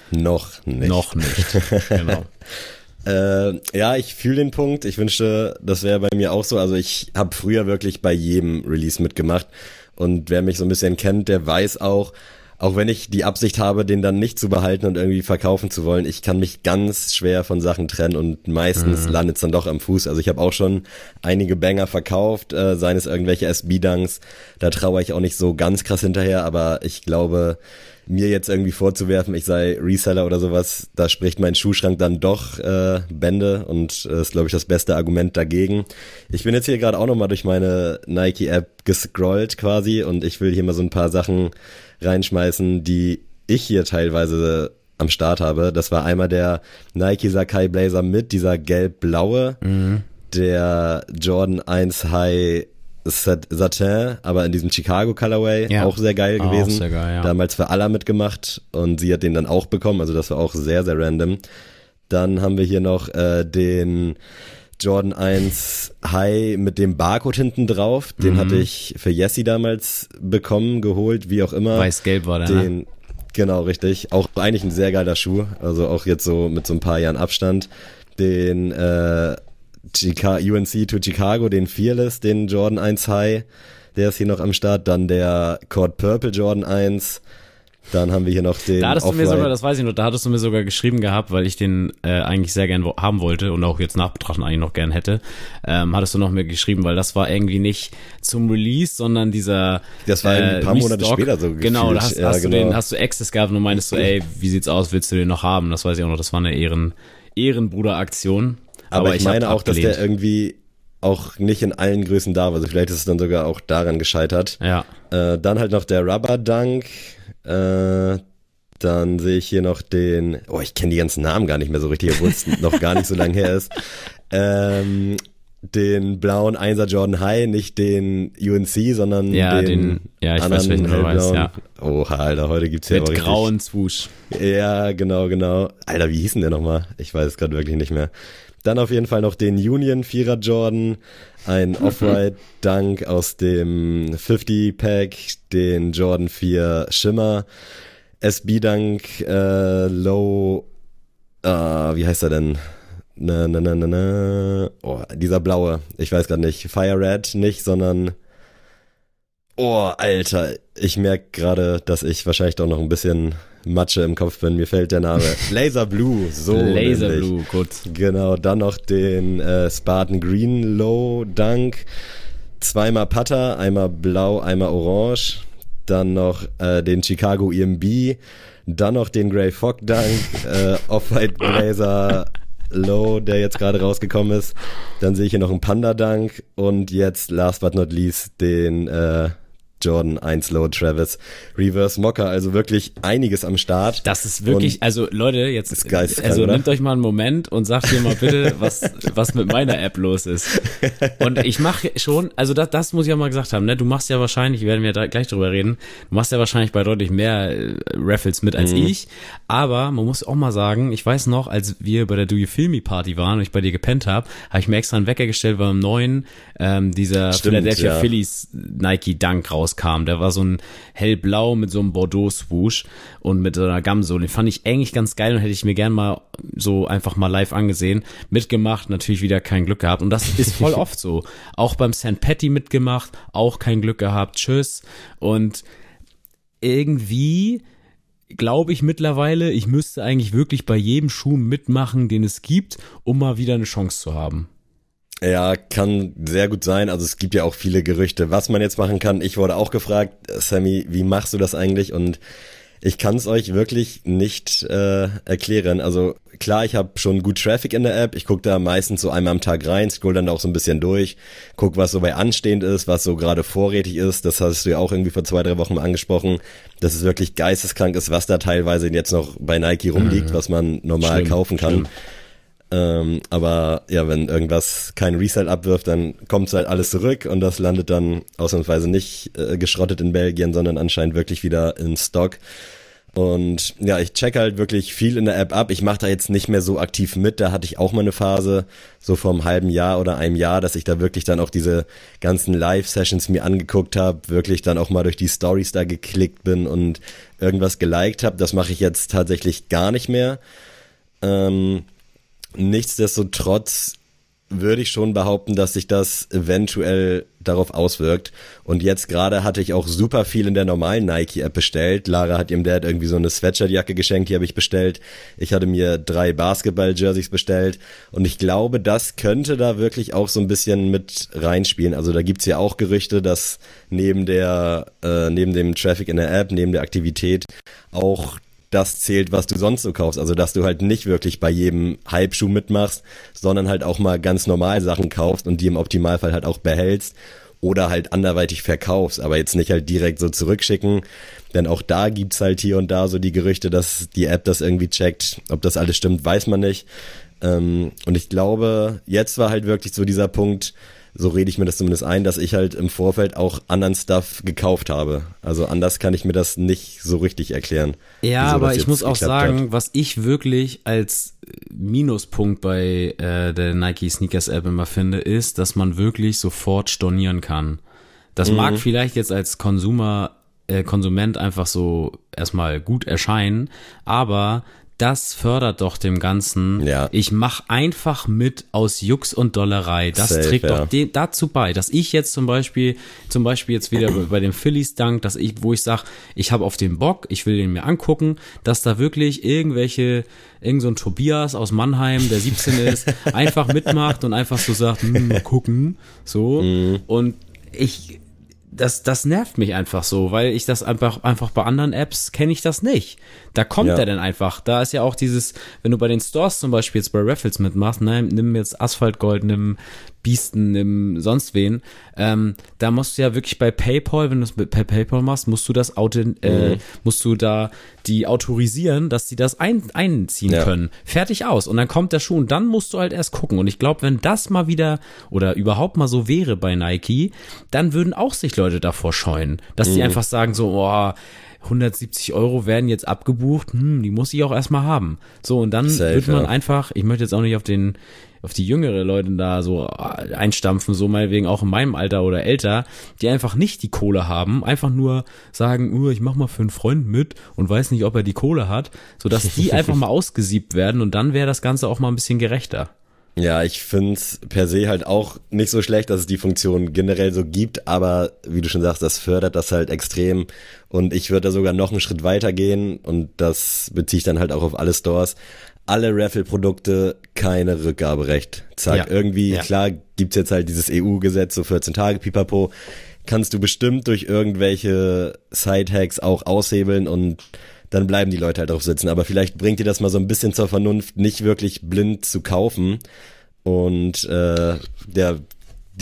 Noch nicht. Noch nicht, genau. Äh, ja, ich fühle den Punkt. Ich wünschte, das wäre bei mir auch so. Also ich habe früher wirklich bei jedem Release mitgemacht. Und wer mich so ein bisschen kennt, der weiß auch, auch wenn ich die Absicht habe, den dann nicht zu behalten und irgendwie verkaufen zu wollen, ich kann mich ganz schwer von Sachen trennen und meistens mhm. landet es dann doch am Fuß. Also ich habe auch schon einige Banger verkauft, äh, seien es irgendwelche SB-Dunks. Da traue ich auch nicht so ganz krass hinterher, aber ich glaube, mir jetzt irgendwie vorzuwerfen, ich sei Reseller oder sowas, da spricht mein Schuhschrank dann doch äh, Bände und äh, ist, glaube ich, das beste Argument dagegen. Ich bin jetzt hier gerade auch nochmal durch meine Nike-App gescrollt quasi und ich will hier mal so ein paar Sachen reinschmeißen, die ich hier teilweise am Start habe. Das war einmal der Nike Sakai Blazer mit dieser gelb-blaue, mhm. der Jordan 1 High Satin, aber in diesem Chicago Colorway, ja. auch sehr geil gewesen. Auch sehr geil, ja. Damals für Alla mitgemacht und sie hat den dann auch bekommen, also das war auch sehr, sehr random. Dann haben wir hier noch äh, den Jordan 1 High mit dem Barcode hinten drauf. Den mhm. hatte ich für Jessie damals bekommen, geholt, wie auch immer. Weiß-gelb war der, den, ne? Genau, richtig. Auch eigentlich ein sehr geiler Schuh. Also auch jetzt so mit so ein paar Jahren Abstand. Den äh, Chica UNC to Chicago, den Fearless, den Jordan 1 High, der ist hier noch am Start. Dann der Cord Purple Jordan 1. Dann haben wir hier noch den. Da hattest du mir sogar, das weiß ich noch, da hattest du mir sogar geschrieben gehabt, weil ich den äh, eigentlich sehr gern haben wollte und auch jetzt nachbetrachten eigentlich noch gern hätte. Ähm, hattest du noch mir geschrieben, weil das war irgendwie nicht zum Release, sondern dieser. Das war äh, ein paar Monate später so gefühlt. Genau, da hast, ja, hast genau. du den, hast du Access gehabt und meintest so, ey, wie sieht's aus, willst du den noch haben? Das weiß ich auch noch, das war eine Ehren, Ehrenbruder-Aktion. Aber, aber ich, ich meine auch, abgelehnt. dass der irgendwie auch nicht in allen Größen da war. Also vielleicht ist es dann sogar auch daran gescheitert. Ja. Äh, dann halt noch der Rubber Dunk. Äh, dann sehe ich hier noch den, oh, ich kenne die ganzen Namen gar nicht mehr so richtig, obwohl es noch gar nicht so lange her ist. Ähm, den blauen Einser Jordan High, nicht den UNC, sondern ja, den, den ja, ich anderen weiß, welchen du weißt, ja. Oha, Alter, heute gibt's ja Mit grauen Swoosh. Ja, genau, genau. Alter, wie hieß denn der nochmal? Ich weiß es gerade wirklich nicht mehr. Dann auf jeden Fall noch den Union Vierer Jordan, ein. Off-White Dunk aus dem 50 Pack, den Jordan 4 Shimmer, SB Dunk äh, Low, äh, wie heißt er denn? Na, na, na, na, na. Oh, dieser blaue, ich weiß gerade nicht, Fire Red nicht, sondern Oh, Alter, ich merke gerade, dass ich wahrscheinlich doch noch ein bisschen Matsche im Kopf bin. Mir fällt der Name. Laser Blue, so. Laser nämlich. Blue, gut. Genau, dann noch den äh, Spartan Green Low Dunk. Zweimal Putter, einmal blau, einmal orange. Dann noch äh, den Chicago EMB. Dann noch den Grey Fog Dunk. äh, Off-White Blazer Low, der jetzt gerade rausgekommen ist. Dann sehe ich hier noch einen Panda Dunk. Und jetzt, last but not least, den äh, Jordan 1 Low Travis Reverse Mocker, also wirklich einiges am Start. Das ist wirklich, und also Leute, jetzt, ist also oder? nehmt euch mal einen Moment und sagt mir mal bitte, was, was mit meiner App los ist. Und ich mache schon, also das, das muss ich ja mal gesagt haben, ne, du machst ja wahrscheinlich, werden wir da gleich drüber reden, du machst ja wahrscheinlich bei deutlich mehr äh, Raffles mit als mhm. ich, aber man muss auch mal sagen, ich weiß noch, als wir bei der Do You Feel Me Party waren und ich bei dir gepennt habe, habe ich mir extra einen Wecker gestellt beim neuen, ähm, dieser Stimmt, Philadelphia ja. Phillies Nike Dunk raus rauskam. Der war so ein hellblau mit so einem Bordeaux-Swoosh und mit so einer Gamsole. Den fand ich eigentlich ganz geil und hätte ich mir gern mal so einfach mal live angesehen. Mitgemacht, natürlich wieder kein Glück gehabt. Und das ist voll oft so. Auch beim St. Patty mitgemacht, auch kein Glück gehabt. Tschüss. Und irgendwie glaube ich mittlerweile, ich müsste eigentlich wirklich bei jedem Schuh mitmachen, den es gibt, um mal wieder eine Chance zu haben. Ja, kann sehr gut sein. Also es gibt ja auch viele Gerüchte, was man jetzt machen kann. Ich wurde auch gefragt, Sammy, wie machst du das eigentlich? Und ich kann es euch wirklich nicht äh, erklären. Also klar, ich habe schon gut Traffic in der App. Ich gucke da meistens so einmal am Tag rein, scroll dann auch so ein bisschen durch, guck, was so bei anstehend ist, was so gerade vorrätig ist. Das hast du ja auch irgendwie vor zwei, drei Wochen mal angesprochen, dass es wirklich geisteskrank ist, was da teilweise jetzt noch bei Nike rumliegt, mhm. was man normal Schlimm. kaufen kann. Schlimm. Ähm, aber ja, wenn irgendwas kein Resell abwirft, dann kommt halt alles zurück und das landet dann ausnahmsweise nicht äh, geschrottet in Belgien, sondern anscheinend wirklich wieder in Stock. Und ja, ich check halt wirklich viel in der App ab. Ich mache da jetzt nicht mehr so aktiv mit. Da hatte ich auch mal eine Phase, so vor einem halben Jahr oder einem Jahr, dass ich da wirklich dann auch diese ganzen Live-Sessions mir angeguckt habe, wirklich dann auch mal durch die Stories da geklickt bin und irgendwas geliked habe. Das mache ich jetzt tatsächlich gar nicht mehr. Ähm, Nichtsdestotrotz würde ich schon behaupten, dass sich das eventuell darauf auswirkt. Und jetzt gerade hatte ich auch super viel in der normalen Nike-App bestellt. Lara hat ihrem Dad irgendwie so eine Sweatshirt-Jacke geschenkt, die habe ich bestellt. Ich hatte mir drei Basketball-Jerseys bestellt. Und ich glaube, das könnte da wirklich auch so ein bisschen mit reinspielen. Also da gibt's ja auch Gerüchte, dass neben der, äh, neben dem Traffic in der App, neben der Aktivität auch das zählt, was du sonst so kaufst. Also, dass du halt nicht wirklich bei jedem Halbschuh mitmachst, sondern halt auch mal ganz normal Sachen kaufst und die im Optimalfall halt auch behältst oder halt anderweitig verkaufst, aber jetzt nicht halt direkt so zurückschicken. Denn auch da gibt's halt hier und da so die Gerüchte, dass die App das irgendwie checkt. Ob das alles stimmt, weiß man nicht. Ähm, und ich glaube, jetzt war halt wirklich so dieser Punkt, so rede ich mir das zumindest ein, dass ich halt im Vorfeld auch anderen Stuff gekauft habe. Also anders kann ich mir das nicht so richtig erklären. Ja, aber ich muss auch sagen, hat. was ich wirklich als Minuspunkt bei äh, der Nike Sneakers App immer finde, ist, dass man wirklich sofort stornieren kann. Das mhm. mag vielleicht jetzt als Konsumer äh, Konsument einfach so erstmal gut erscheinen, aber das fördert doch dem Ganzen. Ja. Ich mach einfach mit aus Jux und Dollerei. Das Safe, trägt ja. doch dazu bei, dass ich jetzt zum Beispiel, zum Beispiel jetzt wieder bei dem Phillies Dank, dass ich, wo ich sag, ich habe auf den Bock, ich will den mir angucken, dass da wirklich irgendwelche, irgend so ein Tobias aus Mannheim, der 17 ist, einfach mitmacht und einfach so sagt, hm, mal gucken, so. Mhm. Und ich, das, das nervt mich einfach so, weil ich das einfach, einfach bei anderen Apps kenne ich das nicht. Da kommt ja. er dann einfach. Da ist ja auch dieses, wenn du bei den Stores zum Beispiel jetzt bei Raffles mitmachst, ne, nimm jetzt Asphaltgold, nimm Biesten, nimm sonst wen, ähm, da musst du ja wirklich bei PayPal, wenn du es per PayPal machst, musst du das Auto, äh, mhm. musst du da die autorisieren, dass sie das ein, einziehen ja. können. Fertig aus. Und dann kommt der Schuh und dann musst du halt erst gucken. Und ich glaube, wenn das mal wieder oder überhaupt mal so wäre bei Nike, dann würden auch sich Leute davor scheuen, dass mhm. die einfach sagen so, oh, 170 Euro werden jetzt abgebucht, hm, die muss ich auch erstmal haben. So, und dann Safe, wird man ja. einfach, ich möchte jetzt auch nicht auf den, auf die jüngere Leute da so äh, einstampfen, so meinetwegen auch in meinem Alter oder älter, die einfach nicht die Kohle haben, einfach nur sagen, uh, ich mach mal für einen Freund mit und weiß nicht, ob er die Kohle hat, so dass die einfach mal ausgesiebt werden und dann wäre das Ganze auch mal ein bisschen gerechter. Ja, ich find's per se halt auch nicht so schlecht, dass es die Funktion generell so gibt, aber wie du schon sagst, das fördert das halt extrem und ich würde da sogar noch einen Schritt weiter gehen und das beziehe ich dann halt auch auf alle Stores. Alle Raffle-Produkte keine Rückgaberecht. Zack, ja. irgendwie, ja. klar gibt's jetzt halt dieses EU-Gesetz, so 14 Tage, pipapo, kannst du bestimmt durch irgendwelche Side-Hacks auch aushebeln und dann bleiben die Leute halt drauf sitzen. Aber vielleicht bringt dir das mal so ein bisschen zur Vernunft, nicht wirklich blind zu kaufen und äh, der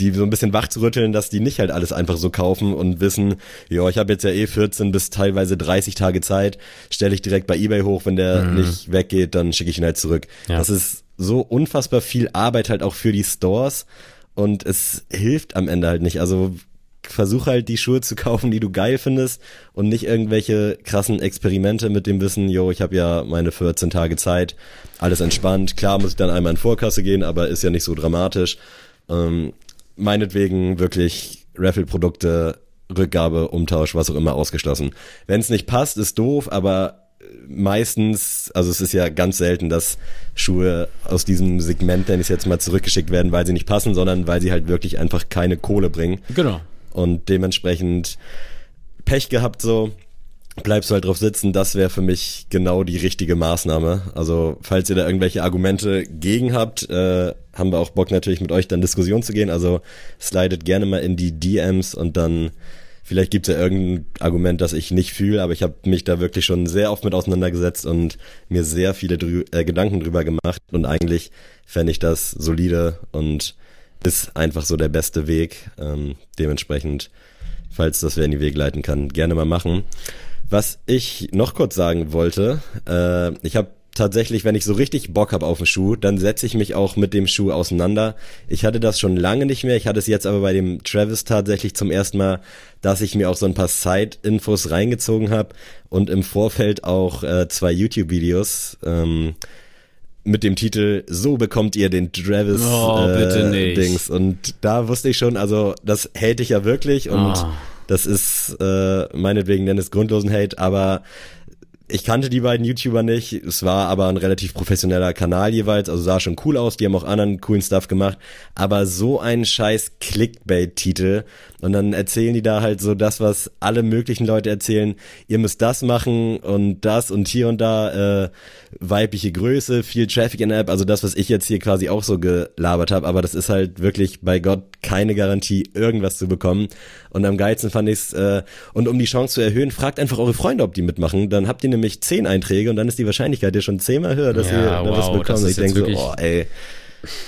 die so ein bisschen wach zu rütteln, dass die nicht halt alles einfach so kaufen und wissen, ja, ich habe jetzt ja eh 14 bis teilweise 30 Tage Zeit, stelle ich direkt bei eBay hoch, wenn der mhm. nicht weggeht, dann schicke ich ihn halt zurück. Ja. Das ist so unfassbar viel Arbeit halt auch für die Stores und es hilft am Ende halt nicht. Also versuch halt die Schuhe zu kaufen, die du geil findest und nicht irgendwelche krassen Experimente mit dem Wissen, yo, ich habe ja meine 14 Tage Zeit, alles entspannt. Klar muss ich dann einmal in Vorkasse gehen, aber ist ja nicht so dramatisch. Ähm, meinetwegen wirklich Raffle-Produkte, Rückgabe, Umtausch, was auch immer ausgeschlossen. Wenn es nicht passt, ist doof, aber meistens, also es ist ja ganz selten, dass Schuhe aus diesem Segment, nenne ich jetzt mal, zurückgeschickt werden, weil sie nicht passen, sondern weil sie halt wirklich einfach keine Kohle bringen. Genau und dementsprechend Pech gehabt so. Bleibst du halt drauf sitzen, das wäre für mich genau die richtige Maßnahme. Also, falls ihr da irgendwelche Argumente gegen habt, äh, haben wir auch Bock natürlich mit euch dann Diskussion zu gehen. Also slidet gerne mal in die DMs und dann vielleicht gibt's ja irgendein Argument, das ich nicht fühle, aber ich habe mich da wirklich schon sehr oft mit auseinandergesetzt und mir sehr viele drü äh, Gedanken drüber gemacht und eigentlich fände ich das solide und ist einfach so der beste Weg. Ähm, dementsprechend, falls das wer in die Wege leiten kann, gerne mal machen. Was ich noch kurz sagen wollte, äh, ich habe tatsächlich, wenn ich so richtig Bock habe auf den Schuh, dann setze ich mich auch mit dem Schuh auseinander. Ich hatte das schon lange nicht mehr. Ich hatte es jetzt aber bei dem Travis tatsächlich zum ersten Mal, dass ich mir auch so ein paar Side-Infos reingezogen habe und im Vorfeld auch äh, zwei YouTube-Videos. Ähm, mit dem Titel So bekommt ihr den Travis oh, äh, Dings. Und da wusste ich schon, also das hält ich ja wirklich und oh. Das ist äh, meinetwegen nenn es grundlosen Hate, aber ich kannte die beiden YouTuber nicht. Es war aber ein relativ professioneller Kanal jeweils, also sah schon cool aus. Die haben auch anderen coolen Stuff gemacht. Aber so ein scheiß Clickbait-Titel. Und dann erzählen die da halt so das, was alle möglichen Leute erzählen. Ihr müsst das machen und das und hier und da äh, weibliche Größe, viel Traffic in der App. Also das, was ich jetzt hier quasi auch so gelabert habe. Aber das ist halt wirklich bei Gott keine Garantie, irgendwas zu bekommen. Und am geilsten fand ich's. Äh, und um die Chance zu erhöhen, fragt einfach eure Freunde, ob die mitmachen. Dann habt ihr nämlich zehn Einträge und dann ist die Wahrscheinlichkeit ja schon zehnmal höher, dass Ja, ihr wow, bekommt. das Und ist ich denke so, oh ey.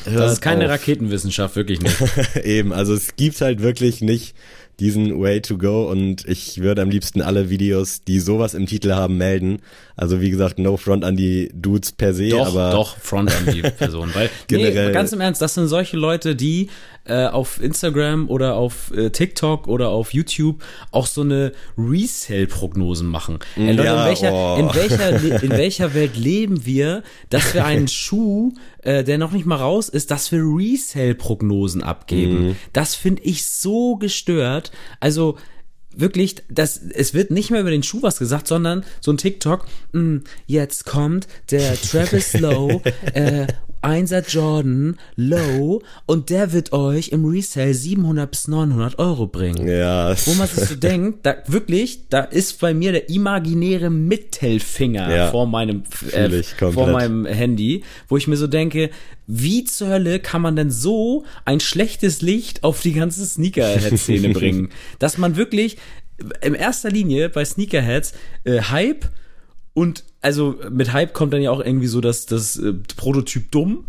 Das ist keine auf. Raketenwissenschaft, wirklich nicht. Eben, also es gibt halt wirklich nicht diesen Way to go und ich würde am liebsten alle Videos, die sowas im Titel haben, melden. Also wie gesagt, no front an die Dudes per se, Doch, aber doch, Front an die Person. Weil, Generell- nee, ganz im Ernst, das sind solche Leute, die äh, auf Instagram oder auf äh, TikTok oder auf YouTube auch so eine Resell-Prognosen machen. Ey, Leute, Ja, in, welcher, oh. in, welcher, in welcher Welt leben wir, dass wir einen Schuh, äh, der noch nicht mal raus ist, dass wir Resell-Prognosen abgeben? Mhm. Das finde ich so gestört. Also, wirklich, das, es wird nicht mehr über den Schuh was gesagt, sondern so ein TikTok, mh, jetzt kommt der Travis Lowe, äh, 1er Jordan Low und der wird euch im Resale 700 bis 900 Euro bringen. ja, Wo man sich so denkt, da wirklich, da ist bei mir der imaginäre Mittelfinger Ja, vor meinem äh, vor meinem Handy, wo ich mir so denke, wie zur Hölle kann man denn so ein schlechtes Licht auf die ganze Sneakerhead-Szene bringen, dass man wirklich in erster Linie bei Sneakerheads äh, Hype und also mit Hype kommt dann ja auch irgendwie so das, das äh, Prototyp dumm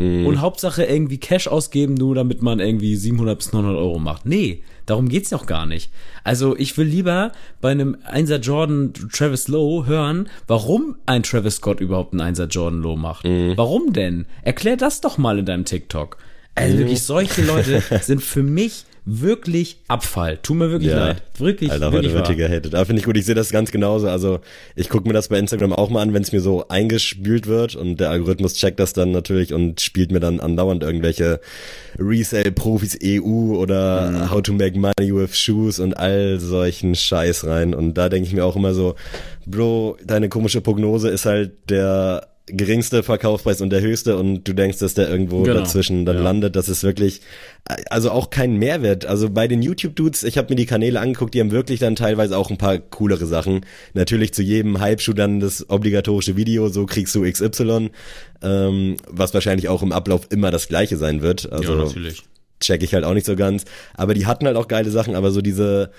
und Hauptsache irgendwie Cash ausgeben, nur damit man irgendwie 700 bis 900 Euro macht. Nee, darum geht's doch gar nicht. Also ich will lieber bei einem 1er Jordan Travis Lowe hören, warum ein Travis Scott überhaupt einen 1er Jordan Low macht. Warum denn? Erklär das doch mal in deinem TikTok. Also wirklich, solche Leute sind für mich wirklich Abfall. Tut mir wirklich Ja. leid. Wirklich, Alter, wirklich heute wird hier gehatet. Aber finde ich gut, ich sehe das ganz genauso. Also ich gucke mir das bei Instagram auch mal an, wenn es mir so eingespült wird und der Algorithmus checkt das dann natürlich und spielt mir dann andauernd irgendwelche Resale-Profis EU oder Mhm. How to Make Money with Shoes und all solchen Scheiß rein. Und da denke ich mir auch immer so, Bro, deine komische Prognose ist halt der geringste Verkaufspreis und der höchste und du denkst, dass der irgendwo Genau. dazwischen dann Ja. landet. Das ist wirklich, also auch kein Mehrwert. Also bei den YouTube-Dudes, ich habe mir die Kanäle angeguckt, die haben wirklich dann teilweise auch ein paar coolere Sachen. Natürlich zu jedem Hype-Schuh dann das obligatorische Video, so kriegst du XY, ähm, was wahrscheinlich auch im Ablauf immer das gleiche sein wird. Also Ja, natürlich. check ich halt auch nicht so ganz. Aber die hatten halt auch geile Sachen, aber so diese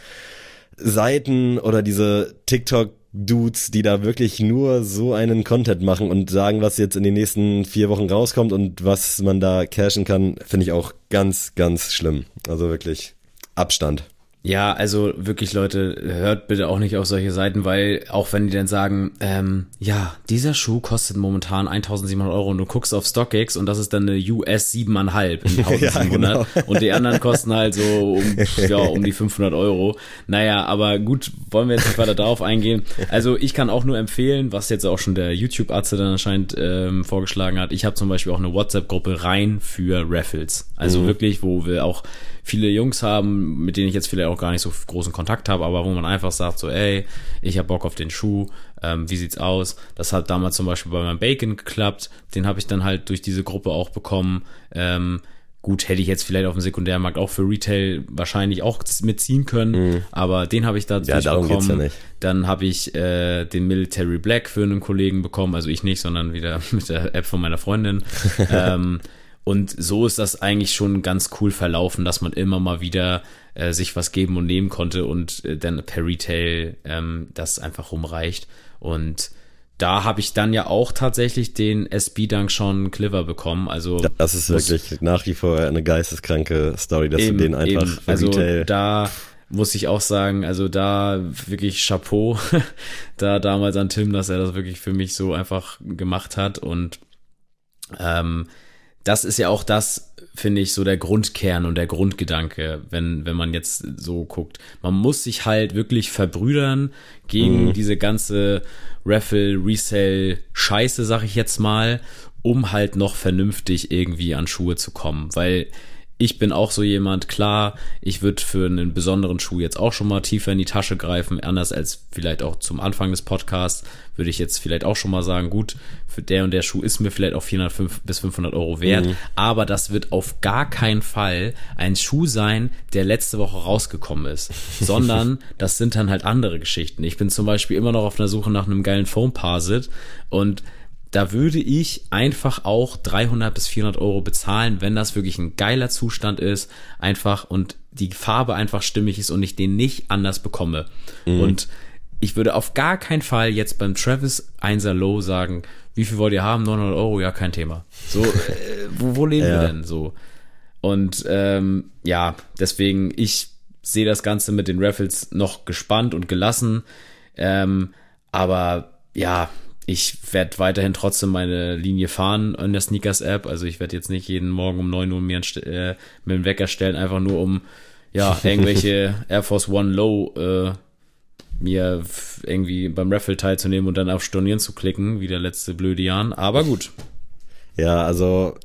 Seiten oder diese TikTok-Dudes, die da wirklich nur so einen Content machen und sagen, was jetzt in den nächsten vier Wochen rauskommt und was man da cashen kann, finde ich auch ganz, ganz schlimm. Also wirklich Abstand. Ja, also wirklich Leute, hört bitte auch nicht auf solche Seiten, weil auch wenn die dann sagen, ähm, ja, dieser Schuh kostet momentan 1700 Euro und du guckst auf StockX und das ist dann eine US 7,5 in 1700 und die anderen kosten halt so um, ja, um die 500 Euro. Naja, aber gut, wollen wir jetzt nicht weiter darauf eingehen. Also ich kann auch nur empfehlen, was jetzt auch schon der YouTube-Arzt dann anscheinend ähm, vorgeschlagen hat. Ich habe zum Beispiel auch eine WhatsApp-Gruppe rein für Raffles. Also wirklich, wo wir auch viele Jungs haben, mit denen ich jetzt vielleicht auch gar nicht so großen Kontakt habe, aber wo man einfach sagt so, ey, ich hab Bock auf den Schuh, ähm, wie sieht's aus? Das hat damals zum Beispiel bei meinem Bacon geklappt, den habe ich dann halt durch diese Gruppe auch bekommen. Ähm, gut, hätte ich jetzt vielleicht auf dem Sekundärmarkt auch für Retail wahrscheinlich auch mitziehen können, aber den habe ich da Ja, geht's ja nicht. Dann habe ich äh, den Military Black für einen Kollegen bekommen, also ich nicht, sondern wieder mit der App von meiner Freundin. ähm, und so ist das eigentlich schon ganz cool verlaufen, dass man immer mal wieder äh, sich was geben und nehmen konnte und äh, dann per Retail ähm, das einfach rumreicht. Und da habe ich dann ja auch tatsächlich den SB Dunk schon Cliver bekommen. Also Das ist wirklich nach wie vor eine geisteskranke Story, dass eben, du den einfach eben. Also Retail da muss ich auch sagen, also da wirklich Chapeau, da damals an Tim, dass er das wirklich für mich so einfach gemacht hat und ähm, das ist ja auch das, finde ich, so der Grundkern und der Grundgedanke, wenn, wenn man jetzt so guckt. Man muss sich halt wirklich verbrüdern gegen diese ganze Raffle, Resell, Scheiße, sag ich jetzt mal, um halt noch vernünftig irgendwie an Schuhe zu kommen. Weil ich bin auch so jemand, klar, ich würde für einen besonderen Schuh jetzt auch schon mal tiefer in die Tasche greifen, anders als vielleicht auch zum Anfang des Podcasts, würde ich jetzt vielleicht auch schon mal sagen, gut, für der und der Schuh ist mir vielleicht auch 400 bis 500 Euro wert, mhm. aber das wird auf gar keinen Fall ein Schuh sein, der letzte Woche rausgekommen ist, sondern das sind dann halt andere Geschichten. Ich bin zum Beispiel immer noch auf der Suche nach einem geilen Foam Parsit und da würde ich einfach auch 300 bis 400 Euro bezahlen, wenn das wirklich ein geiler Zustand ist, einfach und die Farbe einfach stimmig ist und ich den nicht anders bekomme. Mhm. Und ich würde auf gar keinen Fall jetzt beim Travis 1er Low sagen, wie viel wollt ihr haben? 900 Euro? Ja, kein Thema. So, äh, wo, wo leben ja. wir denn so? Und ähm, ja, deswegen, ich sehe das Ganze mit den Raffles noch gespannt und gelassen. Ähm, aber ja, ich werde weiterhin trotzdem meine Linie fahren in der Sneakers-App. Also ich werde jetzt nicht jeden Morgen um 9 Uhr mir äh, mit dem Wecker stellen, einfach nur um ja, irgendwelche Air Force One Low äh, mir irgendwie beim Raffle teilzunehmen und dann auf Stornieren zu klicken, wie der letzte blöde Jahr. Aber gut. Ja, also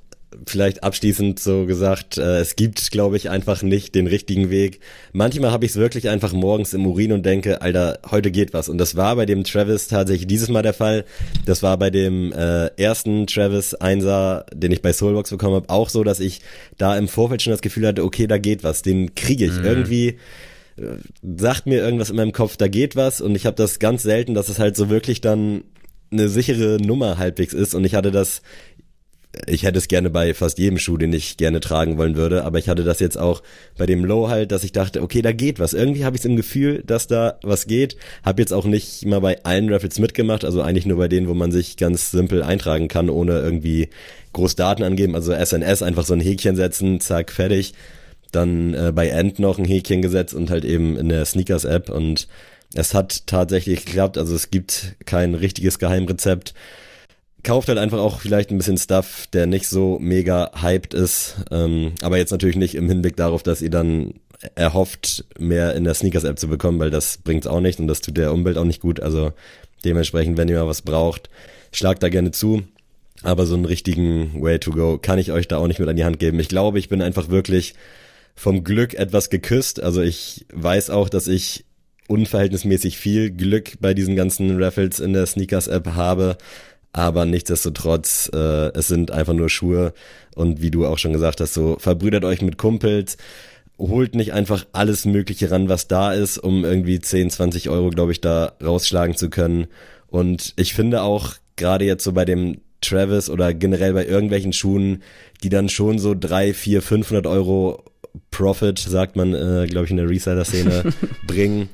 vielleicht abschließend so gesagt, äh, es gibt, glaube ich, einfach nicht den richtigen Weg. Manchmal habe ich es wirklich einfach morgens im Urin und denke, Alter, heute geht was. Und das war bei dem Travis tatsächlich dieses Mal der Fall. Das war bei dem äh, ersten Travis Einser, den ich bei Soulbox bekommen habe, auch so, dass ich da im Vorfeld schon das Gefühl hatte, okay, da geht was. Den kriege ich mhm. irgendwie sagt mir irgendwas in meinem Kopf, da geht was und ich habe das ganz selten, dass es halt so wirklich dann eine sichere Nummer halbwegs ist und ich hatte das ich hätte es gerne bei fast jedem Schuh, den ich gerne tragen wollen würde, aber ich hatte das jetzt auch bei dem Low halt, dass ich dachte, okay, da geht was. Irgendwie habe ich es im Gefühl, dass da was geht. Habe jetzt auch nicht mal bei allen Raffles mitgemacht, also eigentlich nur bei denen, wo man sich ganz simpel eintragen kann, ohne irgendwie groß Daten angeben. Also SNS einfach so ein Häkchen setzen, zack, fertig. Dann äh, bei End noch ein Häkchen gesetzt und halt eben in der Sneakers-App und es hat tatsächlich geklappt. Also es gibt kein richtiges Geheimrezept kauft halt einfach auch vielleicht ein bisschen Stuff, der nicht so mega hyped ist. Ähm, aber jetzt natürlich nicht im Hinblick darauf, dass ihr dann erhofft, mehr in der Sneakers-App zu bekommen, weil das bringt's auch nicht und das tut der Umwelt auch nicht gut. Also dementsprechend, wenn ihr mal was braucht, schlagt da gerne zu. Aber so einen richtigen Way to go kann ich euch da auch nicht mit an die Hand geben. Ich glaube, ich bin einfach wirklich vom Glück etwas geküsst. Also ich weiß auch, dass ich unverhältnismäßig viel Glück bei diesen ganzen Raffles in der Sneakers-App habe aber nichtsdestotrotz, äh, es sind einfach nur Schuhe und wie du auch schon gesagt hast, so verbrüdert euch mit Kumpels, holt nicht einfach alles Mögliche ran, was da ist, um irgendwie 10, 20 Euro, glaube ich, da rausschlagen zu können. Und ich finde auch, gerade jetzt so bei dem Travis oder generell bei irgendwelchen Schuhen, die dann schon so drei, vier, 500 Euro Profit, sagt man, äh, glaube ich, in der Reseller-Szene, bringen.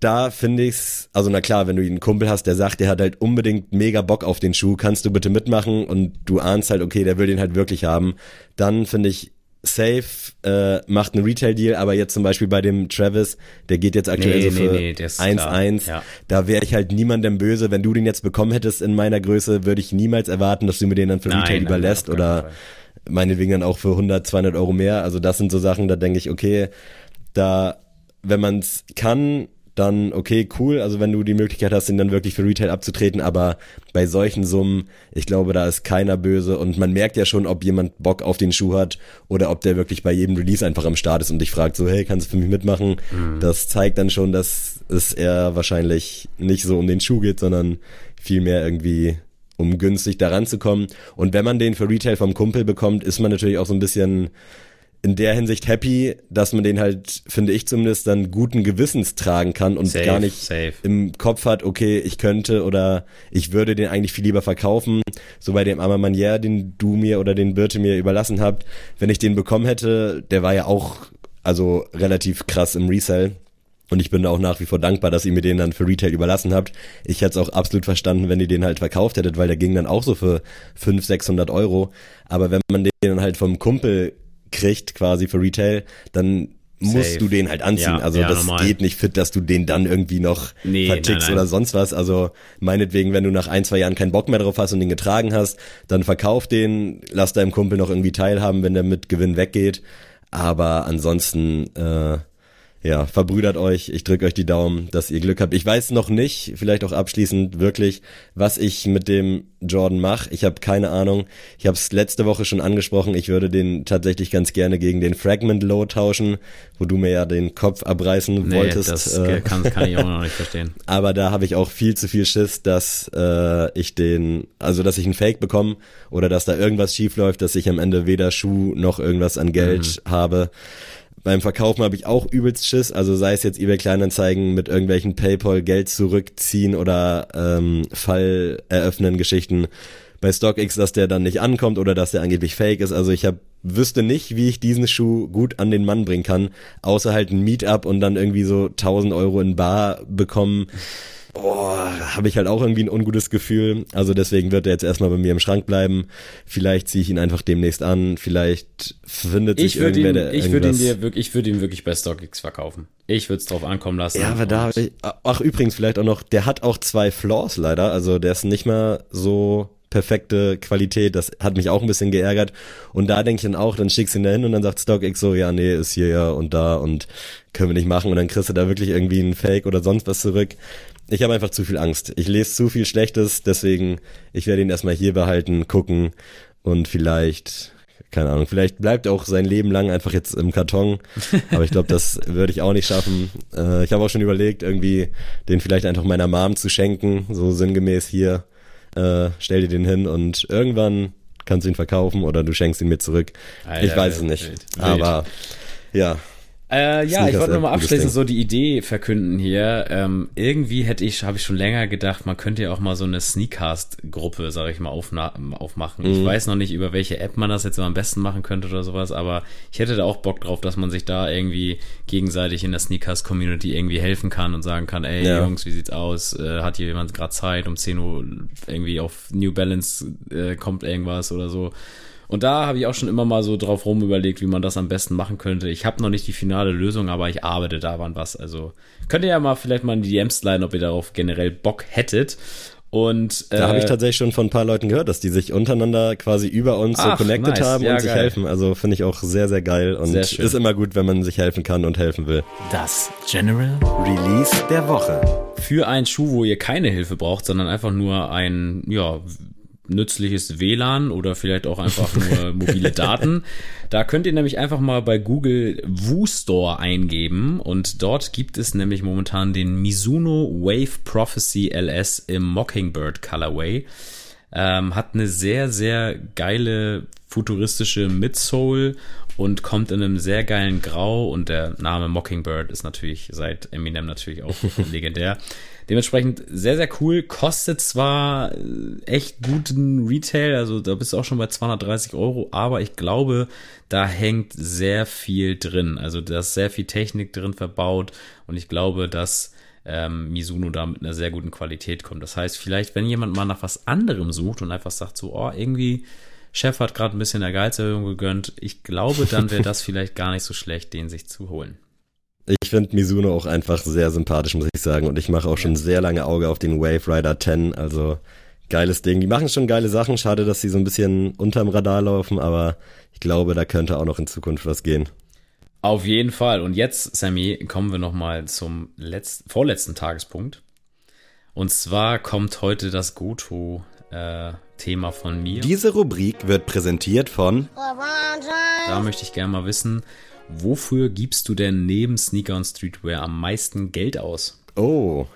Da finde ich's, also na klar, wenn du einen Kumpel hast, der sagt, der hat halt unbedingt mega Bock auf den Schuh, kannst du bitte mitmachen und du ahnst halt, okay, der will den halt wirklich haben, dann finde ich safe, äh, macht einen Retail-Deal, aber jetzt zum Beispiel bei dem Travis, der geht jetzt aktuell nee, so für 1,1, nee, ja. da wäre ich halt niemandem böse, wenn du den jetzt bekommen hättest in meiner Größe, würde ich niemals erwarten, dass du mir den dann für nein, Retail nein, überlässt oder meinetwegen dann auch für 100, 200 Euro mehr, also das sind so Sachen, da denke ich, okay, da, wenn man es kann, dann okay, cool. Also wenn du die Möglichkeit hast, ihn dann wirklich für Retail abzutreten, aber bei solchen Summen, ich glaube, da ist keiner böse und man merkt ja schon, ob jemand Bock auf den Schuh hat oder ob der wirklich bei jedem Release einfach am Start ist und dich fragt so, hey, kannst du für mich mitmachen? Mhm. Das zeigt dann schon, dass es eher wahrscheinlich nicht so um den Schuh geht, sondern vielmehr irgendwie um günstig daran zu kommen. Und wenn man den für Retail vom Kumpel bekommt, ist man natürlich auch so ein bisschen in der Hinsicht happy, dass man den halt, finde ich zumindest, dann guten Gewissens tragen kann und safe, gar nicht safe. im Kopf hat, okay, ich könnte oder ich würde den eigentlich viel lieber verkaufen. So bei dem Armer Manier, den du mir oder den Birte mir überlassen habt, wenn ich den bekommen hätte, der war ja auch also relativ krass im Resell. Und ich bin da auch nach wie vor dankbar, dass ihr mir den dann für Retail überlassen habt. Ich hätte es auch absolut verstanden, wenn ihr den halt verkauft hättet, weil der ging dann auch so für 500, 600 Euro. Aber wenn man den dann halt vom Kumpel kriegt quasi für Retail, dann musst Safe. du den halt anziehen. Ja, also ja, das normal. geht nicht fit, dass du den dann irgendwie noch nee, vertickst oder sonst was. Also meinetwegen, wenn du nach ein, zwei Jahren keinen Bock mehr drauf hast und den getragen hast, dann verkauf den, lass deinem Kumpel noch irgendwie teilhaben, wenn der mit Gewinn weggeht. Aber ansonsten, äh, ja, verbrüdert euch. Ich drücke euch die Daumen, dass ihr Glück habt. Ich weiß noch nicht, vielleicht auch abschließend wirklich, was ich mit dem Jordan mache. Ich habe keine Ahnung. Ich habe es letzte Woche schon angesprochen. Ich würde den tatsächlich ganz gerne gegen den Fragment Low tauschen, wo du mir ja den Kopf abreißen nee, wolltest. Das äh, kann, kann ich auch noch nicht verstehen. Aber da habe ich auch viel zu viel Schiss, dass äh, ich den, also dass ich einen Fake bekomme oder dass da irgendwas schief läuft, dass ich am Ende weder Schuh noch irgendwas an Geld mhm. habe. Beim Verkaufen habe ich auch übelst Schiss, also sei es jetzt eBay Kleinanzeigen mit irgendwelchen PayPal Geld zurückziehen oder ähm, Fall eröffnen Geschichten bei StockX, dass der dann nicht ankommt oder dass der angeblich fake ist. Also ich hab, wüsste nicht, wie ich diesen Schuh gut an den Mann bringen kann, außer halt ein Meetup und dann irgendwie so 1000 Euro in Bar bekommen oh, habe ich halt auch irgendwie ein ungutes Gefühl. Also deswegen wird er jetzt erstmal bei mir im Schrank bleiben. Vielleicht ziehe ich ihn einfach demnächst an. Vielleicht findet sich ich irgendwer, ihn, der Ich würde ihn dir wirklich, ich würde ihn wirklich bei StockX verkaufen. Ich würde es drauf ankommen lassen. Ja, aber da, ich, ach übrigens vielleicht auch noch, der hat auch zwei Flaws leider. Also der ist nicht mehr so perfekte Qualität. Das hat mich auch ein bisschen geärgert. Und da denke ich dann auch, dann schickst du ihn da hin und dann sagt StockX so, ja, nee, ist hier ja und da und können wir nicht machen. Und dann kriegst du da wirklich irgendwie ein Fake oder sonst was zurück. Ich habe einfach zu viel Angst. Ich lese zu viel Schlechtes, deswegen, ich werde ihn erstmal hier behalten, gucken und vielleicht, keine Ahnung, vielleicht bleibt er auch sein Leben lang einfach jetzt im Karton. Aber ich glaube, das würde ich auch nicht schaffen. Äh, ich habe auch schon überlegt, irgendwie den vielleicht einfach meiner Mom zu schenken, so sinngemäß hier, äh, stell dir den hin und irgendwann kannst du ihn verkaufen oder du schenkst ihn mir zurück. Alter, ich weiß es nicht. Wild. Aber ja, äh, ja, ich wollte nochmal abschließend so die Idee verkünden hier. Ähm, irgendwie hätte ich, habe ich schon länger gedacht, man könnte ja auch mal so eine Sneakcast-Gruppe, sage ich mal, aufmachen. Mhm. Ich weiß noch nicht, über welche App man das jetzt am besten machen könnte oder sowas, aber ich hätte da auch Bock drauf, dass man sich da irgendwie gegenseitig in der Sneakcast-Community irgendwie helfen kann und sagen kann, ey ja. Jungs, wie sieht's aus? Äh, hat hier jemand gerade Zeit? Um 10 Uhr irgendwie auf New Balance äh, kommt irgendwas oder so. Und da habe ich auch schon immer mal so drauf rum überlegt, wie man das am besten machen könnte. Ich habe noch nicht die finale Lösung, aber ich arbeite da an was. Also könnt ihr ja mal vielleicht mal in die DMs leiten, ob ihr darauf generell Bock hättet. Und äh, da habe ich tatsächlich schon von ein paar Leuten gehört, dass die sich untereinander quasi über uns ach, so connected nice. haben ja, und sich helfen. Also finde ich auch sehr, sehr geil und sehr ist immer gut, wenn man sich helfen kann und helfen will. Das General Release der Woche. Für einen Schuh, wo ihr keine Hilfe braucht, sondern einfach nur ein, ja, nützliches WLAN oder vielleicht auch einfach nur mobile Daten. Da könnt ihr nämlich einfach mal bei Google WooStore eingeben und dort gibt es nämlich momentan den Mizuno Wave Prophecy LS im Mockingbird Colorway. Ähm, hat eine sehr, sehr geile futuristische Midsole und kommt in einem sehr geilen Grau und der Name Mockingbird ist natürlich seit Eminem natürlich auch legendär. Dementsprechend sehr, sehr cool. Kostet zwar äh, echt guten Retail, also da bist du auch schon bei 230 Euro, aber ich glaube, da hängt sehr viel drin. Also da ist sehr viel Technik drin verbaut und ich glaube, dass ähm, Mizuno da mit einer sehr guten Qualität kommt. Das heißt, vielleicht, wenn jemand mal nach was anderem sucht und einfach sagt so, oh, irgendwie Chef hat gerade ein bisschen der Gehaltserhöhung gegönnt, ich glaube, dann wäre das vielleicht gar nicht so schlecht, den sich zu holen. Ich finde Mizuno auch einfach sehr sympathisch, muss ich sagen. Und ich mache auch schon sehr lange Auge auf den Wave Rider 10. Also geiles Ding. Die machen schon geile Sachen. Schade, dass sie so ein bisschen unterm Radar laufen, aber ich glaube, da könnte auch noch in Zukunft was gehen. Auf jeden Fall. Und jetzt, Sammy, kommen wir nochmal zum letzten, vorletzten Tagespunkt. Und zwar kommt heute das Goto-Thema äh, von mir. Diese Rubrik wird präsentiert von. Da möchte ich gerne mal wissen, Wofür gibst du denn neben Sneaker und Streetwear am meisten Geld aus? Oh,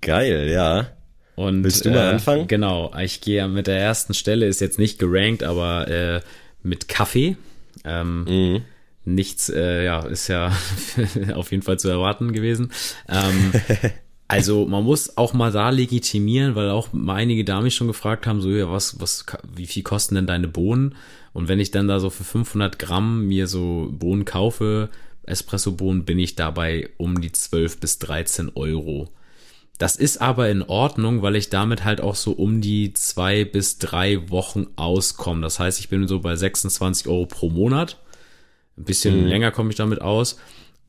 geil, ja. Und, Willst du mal äh, anfangen? Genau, ich gehe mit der ersten Stelle, ist jetzt nicht gerankt, aber äh, mit Kaffee. Ähm, mhm. Nichts, äh, ja, ist ja auf jeden Fall zu erwarten gewesen. Ähm, also man muss auch mal da legitimieren, weil auch einige Damen mich schon gefragt haben, so ja, was, was, wie viel kosten denn deine Bohnen? Und wenn ich dann da so für 500 Gramm mir so Bohnen kaufe, Espresso-Bohnen, bin ich dabei um die 12 bis 13 Euro. Das ist aber in Ordnung, weil ich damit halt auch so um die zwei bis drei Wochen auskomme. Das heißt, ich bin so bei 26 Euro pro Monat. Ein bisschen mhm. länger komme ich damit aus.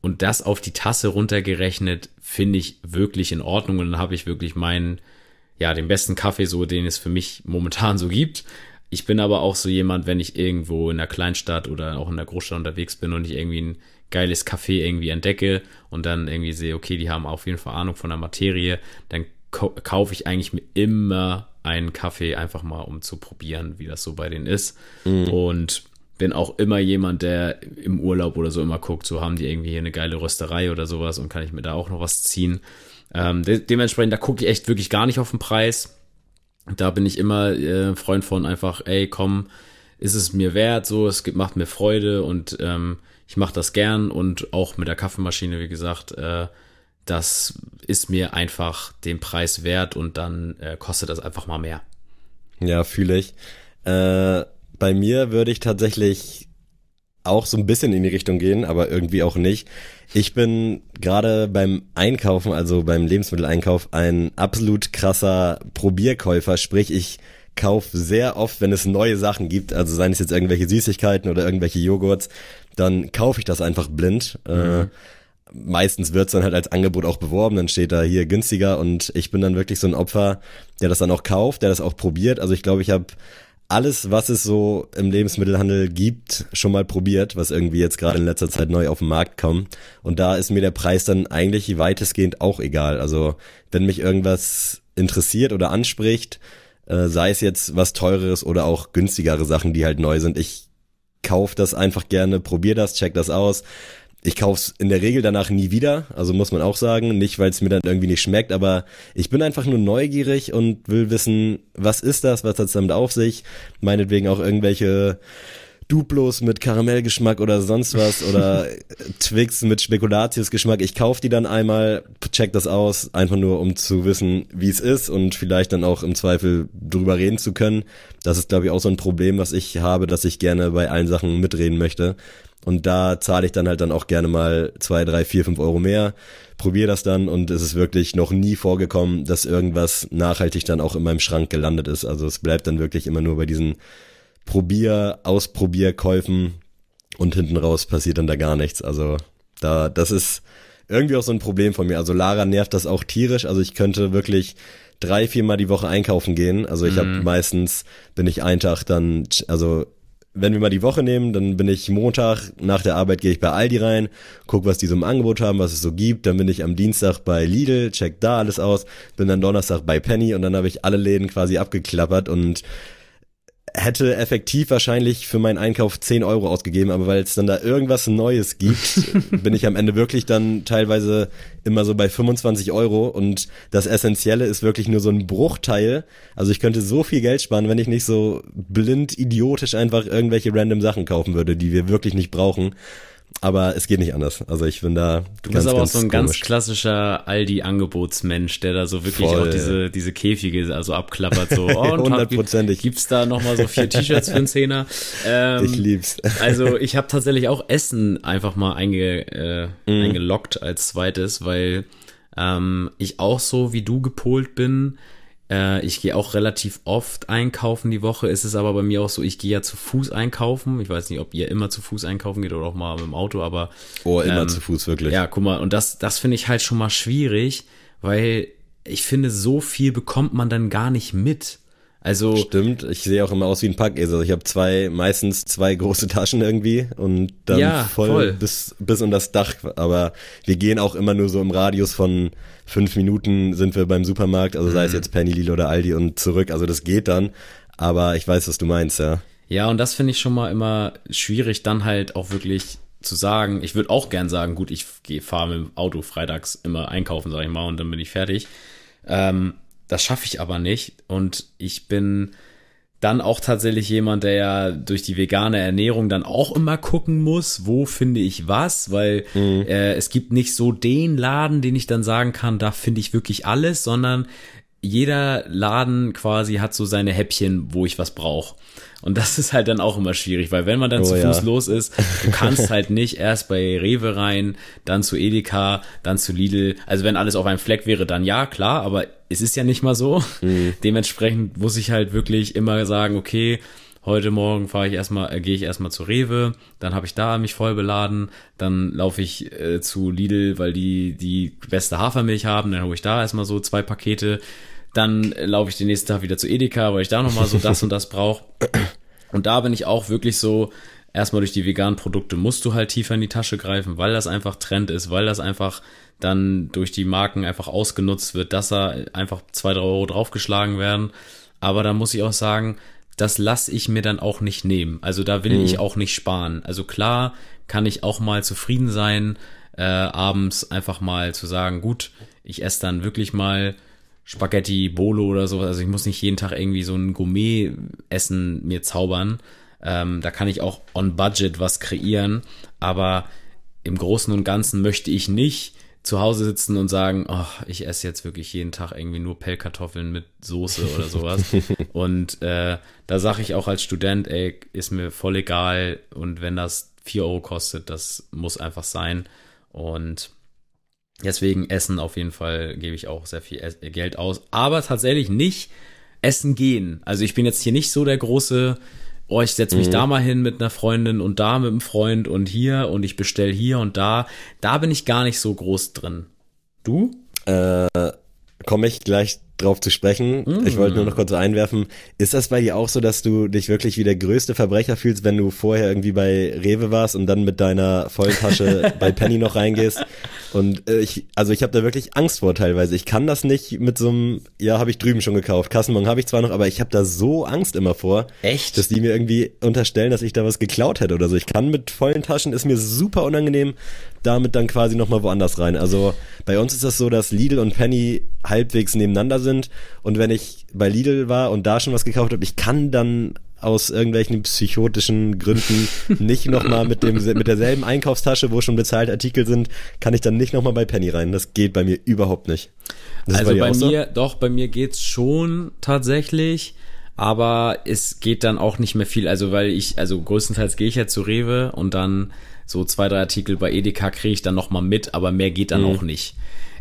Und das auf die Tasse runtergerechnet, finde ich wirklich in Ordnung. Und dann habe ich wirklich meinen, ja, den besten Kaffee, so den es für mich momentan so gibt ich bin aber auch so jemand, wenn ich irgendwo in der Kleinstadt oder auch in der Großstadt unterwegs bin und ich irgendwie ein geiles Café irgendwie entdecke und dann irgendwie sehe, okay, die haben auf jeden Fall Ahnung von der Materie, dann kaufe ich eigentlich mir immer einen Kaffee einfach mal, um zu probieren, wie das so bei denen ist. Mhm. Und bin auch immer jemand, der im Urlaub oder so immer guckt, so haben die irgendwie hier eine geile Rösterei oder sowas und kann ich mir da auch noch was ziehen. Ähm, de dementsprechend, da gucke ich echt wirklich gar nicht auf den Preis. Da bin ich immer äh, Freund von einfach, ey, komm, ist es mir wert, so, es macht mir Freude und ähm, ich mache das gern und auch mit der Kaffeemaschine, wie gesagt, äh, das ist mir einfach den Preis wert und dann äh, kostet das einfach mal mehr. Ja, fühle ich. Äh, bei mir würde ich tatsächlich auch so ein bisschen in die Richtung gehen, aber irgendwie auch nicht. Ich bin gerade beim Einkaufen, also beim Lebensmitteleinkauf, ein absolut krasser Probierkäufer. Sprich, ich kaufe sehr oft, wenn es neue Sachen gibt, also seien es jetzt irgendwelche Süßigkeiten oder irgendwelche Joghurts, dann kaufe ich das einfach blind. Mhm. Äh, meistens wird's dann halt als Angebot auch beworben, dann steht da hier günstiger und ich bin dann wirklich so ein Opfer, der das dann auch kauft, der das auch probiert. Also ich glaube, ich habe alles, was es so im Lebensmittelhandel gibt, schon mal probiert, was irgendwie jetzt gerade in letzter Zeit neu auf den Markt kommt. Und da ist mir der Preis dann eigentlich weitestgehend auch egal. Also wenn mich irgendwas interessiert oder anspricht, äh, sei es jetzt was teureres oder auch günstigere Sachen, die halt neu sind, ich kauf das einfach gerne, probier das, check das aus ich kauf's in der Regel danach nie wieder, also muss man auch sagen, nicht weil es mir dann irgendwie nicht schmeckt, aber ich bin einfach nur neugierig und will wissen, was ist das, was hat's damit auf sich, meinetwegen auch irgendwelche Duplos mit Karamellgeschmack oder sonst was oder Twix mit Spekulatiusgeschmack. Ich kauf die dann einmal, check das aus, einfach nur um zu wissen, wie es ist und vielleicht dann auch im Zweifel drüber reden zu können. Das ist, glaube ich, auch so ein Problem, was ich habe, dass ich gerne bei allen Sachen mitreden möchte. Und da zahle ich dann halt dann auch gerne mal zwei, drei, vier, fünf Euro mehr, probiere das dann und es ist wirklich noch nie vorgekommen, dass irgendwas nachhaltig dann auch in meinem Schrank gelandet ist. Also es bleibt dann wirklich immer nur bei diesen Probier-, Ausprobierkäufen und hinten raus passiert dann da gar nichts. Also da, das ist irgendwie auch so ein Problem von mir. Also Lara nervt das auch tierisch. Also ich könnte wirklich drei, viermal die Woche einkaufen gehen. Also ich mhm. habe meistens, bin ich einen Tag dann, also wenn wir mal die Woche nehmen, dann bin ich Montag nach der Arbeit gehe ich bei Aldi rein, guck, was die so im Angebot haben, was es so gibt. Dann bin ich am Dienstag bei Lidl, check da alles aus, bin dann Donnerstag bei Penny und dann habe ich alle Läden quasi abgeklappert und hätte effektiv wahrscheinlich für meinen Einkauf 10 Euro ausgegeben, aber weil es dann da irgendwas Neues gibt, bin ich am Ende wirklich dann teilweise immer so bei 25 Euro und das Essentielle ist wirklich nur so ein Bruchteil. Also ich könnte so viel Geld sparen, wenn ich nicht so blind idiotisch einfach irgendwelche random Sachen kaufen würde, die wir wirklich nicht brauchen. Aber es geht nicht anders. Also ich bin da. Du ganz, bist aber auch so ein komisch. ganz klassischer Aldi-Angebotsmensch, der da so wirklich Voll. auch diese, diese Käfige also abklappert. So, oh, Hundertprozentig. Gibt's da nochmal so vier T-Shirts für einen Zehner? Ähm, ich lieb's. also ich habe tatsächlich auch Essen einfach mal einge, äh, mm. eingeloggt als zweites, weil ähm, ich auch so wie du gepolt bin äh, ich gehe auch relativ oft einkaufen die Woche. Ist es aber bei mir auch so, ich gehe ja zu Fuß einkaufen. Ich weiß nicht, ob ihr immer zu Fuß einkaufen geht oder auch mal mit dem Auto, aber. Oh, immer ähm, zu Fuß, wirklich. Ja, guck mal, und das, das finde ich halt schon mal schwierig, weil ich finde, so viel bekommt man dann gar nicht mit. Also stimmt, ich sehe auch immer aus wie ein Packesel. Ich habe zwei, meistens zwei große Taschen irgendwie und dann ja, voll, voll, bis bis um das Dach. Aber wir gehen auch immer nur so im Radius von fünf Minuten sind wir beim Supermarkt, also sei es mhm. jetzt Penny, Lidl oder Aldi und zurück. Also das geht dann. Aber ich weiß, was du meinst, ja. Ja, und das finde ich schon mal immer schwierig, dann halt auch wirklich zu sagen. Ich würde auch gern sagen, gut, ich fahre mit dem Auto freitags immer einkaufen, sag ich mal, und dann bin ich fertig. Ähm, das schaffe ich aber nicht. Und ich bin dann auch tatsächlich jemand, der ja durch die vegane Ernährung dann auch immer gucken muss, wo finde ich was, weil mhm. äh, es gibt nicht so den Laden, den ich dann sagen kann, da finde ich wirklich alles, sondern jeder Laden quasi hat so seine Häppchen, wo ich was brauche. Und das ist halt dann auch immer schwierig, weil wenn man dann oh, zu Fuß ja. los ist, du kannst halt nicht erst bei Rewe rein, dann zu Edeka, dann zu Lidl. Also wenn alles auf einem Fleck wäre, dann ja, klar, aber es ist ja nicht mal so. Mhm. Dementsprechend muss ich halt wirklich immer sagen, okay, heute Morgen fahre ich erstmal, äh, gehe ich erstmal zu Rewe, dann habe ich da mich voll beladen, dann laufe ich äh, zu Lidl, weil die die beste Hafermilch haben, dann hole ich da erstmal so zwei Pakete Dann laufe ich den nächsten Tag wieder zu Edeka, weil ich da nochmal so das und das brauche. Und da bin ich auch wirklich so, erstmal durch die veganen Produkte musst du halt tiefer in die Tasche greifen, weil das einfach Trend ist, weil das einfach dann durch die Marken einfach ausgenutzt wird, dass da einfach zwei, drei Euro draufgeschlagen werden. Aber da muss ich auch sagen, das lasse ich mir dann auch nicht nehmen. Also da will mhm. ich auch nicht sparen. Also klar kann ich auch mal zufrieden sein, äh, abends einfach mal zu sagen, gut, ich esse dann wirklich mal Spaghetti, Bolo oder sowas. Also ich muss nicht jeden Tag irgendwie so ein Gourmet-Essen mir zaubern. Ähm, da kann ich auch on Budget was kreieren. Aber im Großen und Ganzen möchte ich nicht zu Hause sitzen und sagen, oh, ich esse jetzt wirklich jeden Tag irgendwie nur Pellkartoffeln mit Soße oder sowas. und äh, da sage ich auch als Student, ey, ist mir voll egal. Und wenn das vier Euro kostet, das muss einfach sein. Und deswegen Essen auf jeden Fall gebe ich auch sehr viel Geld aus. Aber tatsächlich nicht essen gehen. Also ich bin jetzt hier nicht so der große oh, ich setze mich mhm. da mal hin mit einer Freundin und da mit einem Freund und hier und ich bestell hier und da. Da bin ich gar nicht so groß drin. Du? Äh, komme ich gleich drauf zu sprechen. Mm. Ich wollte nur noch kurz einwerfen. Ist das bei dir auch so, dass du dich wirklich wie der größte Verbrecher fühlst, wenn du vorher irgendwie bei Rewe warst und dann mit deiner vollen Tasche bei Penny noch reingehst? Und äh, ich, also ich habe da wirklich Angst vor teilweise. Ich kann das nicht mit so einem, ja, habe ich drüben schon gekauft. Kassenbon habe ich zwar noch, aber ich habe da so Angst immer vor. Echt? Dass die mir irgendwie unterstellen, dass ich da was geklaut hätte oder so. Ich kann mit vollen Taschen, ist mir super unangenehm, damit dann quasi nochmal woanders rein. Also bei uns ist das so, dass Lidl und Penny halbwegs nebeneinander sind. Und wenn ich bei Lidl war und da schon was gekauft habe, ich kann dann aus irgendwelchen psychotischen Gründen nicht nochmal mit dem mit derselben Einkaufstasche, wo schon bezahlte Artikel sind, kann ich dann nicht nochmal bei Penny rein. Das geht bei mir überhaupt nicht. Das also bei, bei mir, so? doch, bei mir geht's schon tatsächlich aber es geht dann auch nicht mehr viel. Also weil ich, also größtenteils gehe ich ja zu Rewe und dann so zwei, drei Artikel bei Edeka kriege ich dann nochmal mit, aber mehr geht dann mhm. auch nicht.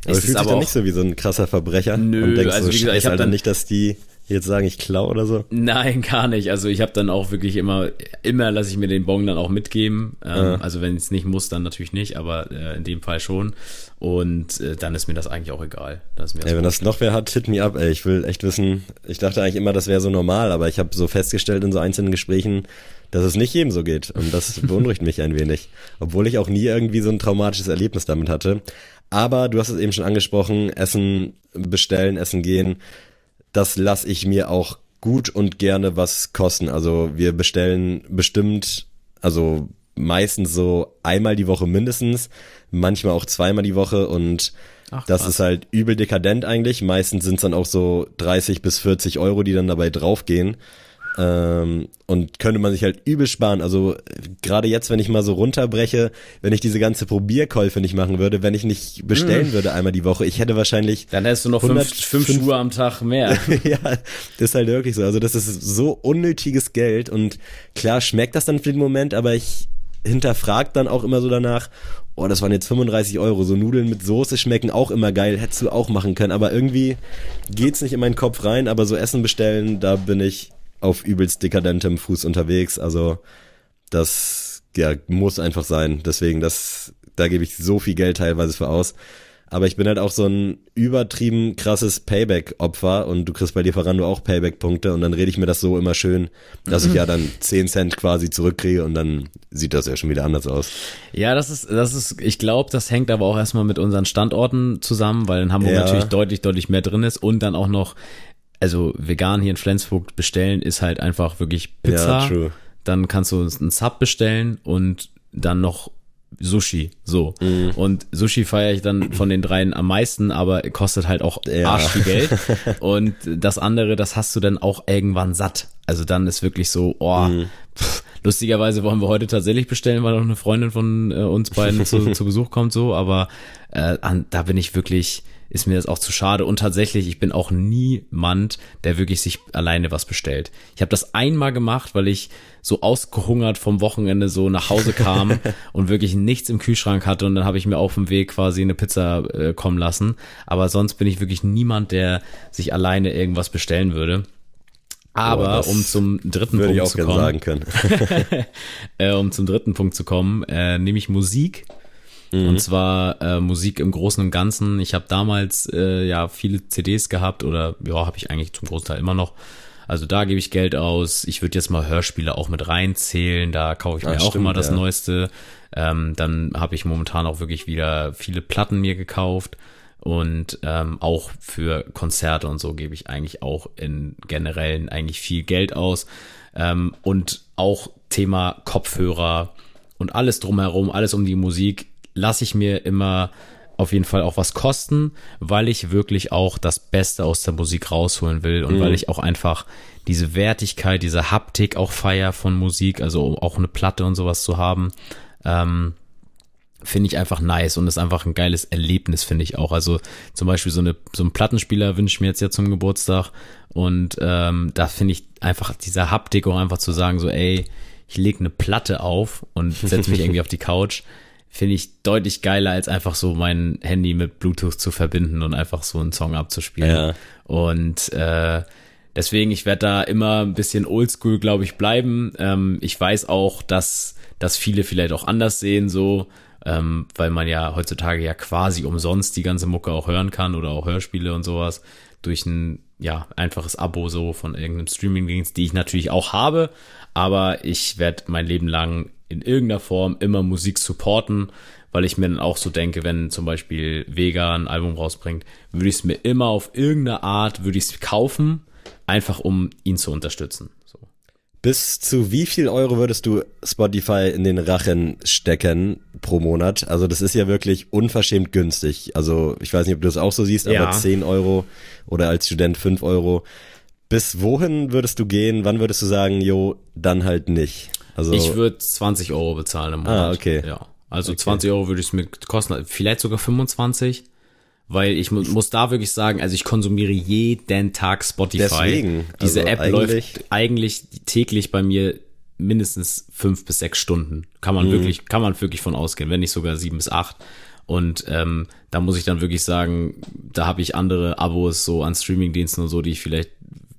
Aber es fühlt sich dann nicht so wie so ein krasser Verbrecher Nö, und denkst also so, wie gesagt, ich habe dann nicht, dass die jetzt sagen, ich klau oder so? Nein, gar nicht. Also ich habe dann auch wirklich immer, immer lasse ich mir den Bon dann auch mitgeben. Ähm, ja. Also wenn es nicht muss, dann natürlich nicht, aber äh, in dem Fall schon. Und äh, dann ist mir das eigentlich auch egal. Das ja, wenn das noch wer hat, hit me up. Ey. Ich will echt wissen. Ich dachte eigentlich immer, das wäre so normal, aber ich habe so festgestellt in so einzelnen Gesprächen, dass es nicht jedem so geht. Und das beunruhigt mich ein wenig. Obwohl ich auch nie irgendwie so ein traumatisches Erlebnis damit hatte. Aber du hast es eben schon angesprochen, Essen bestellen, Essen gehen das lasse ich mir auch gut und gerne was kosten. Also wir bestellen bestimmt, also meistens so einmal die Woche mindestens, manchmal auch zweimal die Woche und Ach, das ist halt übel dekadent eigentlich. Meistens sind es dann auch so 30 bis 40 Euro, die dann dabei draufgehen. Ähm, und könnte man sich halt übel sparen. Also gerade jetzt, wenn ich mal so runterbreche, wenn ich diese ganze Probierkäufe nicht machen würde, wenn ich nicht bestellen mm. würde einmal die Woche, ich hätte wahrscheinlich. Dann hättest du noch 100, fünf, fünf, Schuhe am Tag mehr. ja, das ist halt wirklich so. Also das ist so unnötiges Geld und klar schmeckt das dann für den Moment, aber ich hinterfragt dann auch immer so danach, oh, das waren jetzt 35 Euro, so Nudeln mit Soße schmecken auch immer geil, hättest du auch machen können, aber irgendwie geht's nicht in meinen Kopf rein, aber so Essen bestellen, da bin ich auf übelst dekadentem Fuß unterwegs. Also das ja, muss einfach sein. Deswegen, das, da gebe ich so viel Geld teilweise für aus. Aber ich bin halt auch so ein übertrieben krasses Payback-Opfer und du kriegst bei Lieferando auch Payback-Punkte und dann rede ich mir das so immer schön, dass ich ja dann 10 Cent quasi zurückkriege und dann sieht das ja schon wieder anders aus. Ja, das ist, das ist, ich glaube, das hängt aber auch erstmal mit unseren Standorten zusammen, weil in Hamburg ja. natürlich deutlich, deutlich mehr drin ist und dann auch noch also vegan hier in Flensburg bestellen ist halt einfach wirklich Pizza. Ja, true. Dann kannst du einen Sub bestellen und dann noch Sushi, so. Mm. Und Sushi feiere ich dann von den dreien am meisten, aber kostet halt auch ja. arsch viel Geld. Und das andere, das hast du dann auch irgendwann satt. Also dann ist wirklich so, oh, mm. pff, lustigerweise wollen wir heute tatsächlich bestellen, weil auch eine Freundin von äh, uns beiden zu, zu Besuch kommt, so, aber äh, an, da bin ich wirklich, ist mir das auch zu schade. Und tatsächlich, ich bin auch niemand, der wirklich sich alleine was bestellt. Ich habe das einmal gemacht, weil ich so ausgehungert vom Wochenende so nach Hause kam und wirklich nichts im Kühlschrank hatte. Und dann habe ich mir auf dem Weg quasi eine Pizza äh, kommen lassen. Aber sonst bin ich wirklich niemand, der sich alleine irgendwas bestellen würde. Aber oh, um zum dritten Punkt zu kommen, sagen können. äh, um zum dritten Punkt zu kommen, äh, nämlich Musik Mhm. Und zwar äh, Musik im Großen und Ganzen. Ich habe damals äh, ja viele CDs gehabt oder ja, habe ich eigentlich zum Großteil immer noch. Also da gebe ich Geld aus. Ich würde jetzt mal Hörspiele auch mit reinzählen. Da kaufe ich mir Ach, auch stimmt, immer das ja. Neueste. Ähm, dann habe ich momentan auch wirklich wieder viele Platten mir gekauft. Und ähm, auch für Konzerte und so gebe ich eigentlich auch in generellen eigentlich viel Geld aus. Ähm, und auch Thema Kopfhörer und alles drumherum, alles um die Musik, lasse ich mir immer auf jeden Fall auch was kosten, weil ich wirklich auch das Beste aus der Musik rausholen will und mhm. weil ich auch einfach diese Wertigkeit, diese Haptik auch feier von Musik, also auch eine Platte und sowas zu haben. Ähm, finde ich einfach nice und ist einfach ein geiles Erlebnis, finde ich auch. Also zum Beispiel so, eine, so ein Plattenspieler wünsche ich mir jetzt ja zum Geburtstag und ähm, da finde ich einfach dieser Haptik auch einfach zu sagen, so ey, ich lege eine Platte auf und setze mich irgendwie auf die Couch, finde ich deutlich geiler, als einfach so mein Handy mit Bluetooth zu verbinden und einfach so einen Song abzuspielen. Ja. Und äh, deswegen, ich werde da immer ein bisschen oldschool, glaube ich, bleiben. Ähm, ich weiß auch, dass, dass viele vielleicht auch anders sehen, so ähm, weil man ja heutzutage ja quasi umsonst die ganze Mucke auch hören kann oder auch Hörspiele und sowas durch ein ja einfaches Abo so von irgendeinem Streamingdienst, die ich natürlich auch habe, aber ich werde mein Leben lang in irgendeiner Form immer Musik supporten, weil ich mir dann auch so denke, wenn zum Beispiel Vega ein Album rausbringt, würde ich es mir immer auf irgendeine Art würde ich es kaufen, einfach um ihn zu unterstützen. Bis zu wie viel Euro würdest du Spotify in den Rachen stecken pro Monat? Also das ist ja wirklich unverschämt günstig. Also ich weiß nicht, ob du es auch so siehst, aber ja. 10 Euro oder als Student 5 Euro. Bis wohin würdest du gehen? Wann würdest du sagen, jo, dann halt nicht? Also ich würde 20 Euro bezahlen im Monat. Ah, okay. Ja. Also okay. 20 Euro würde ich es mir kosten, vielleicht sogar 25 weil ich mu muss da wirklich sagen, also ich konsumiere jeden Tag Spotify. Deswegen. Diese also App eigentlich läuft eigentlich täglich bei mir mindestens fünf bis sechs Stunden. Kann man mhm. wirklich, kann man wirklich von ausgehen, wenn nicht sogar sieben bis acht. Und ähm, da muss ich dann wirklich sagen, da habe ich andere Abos so an Streamingdiensten und so, die ich vielleicht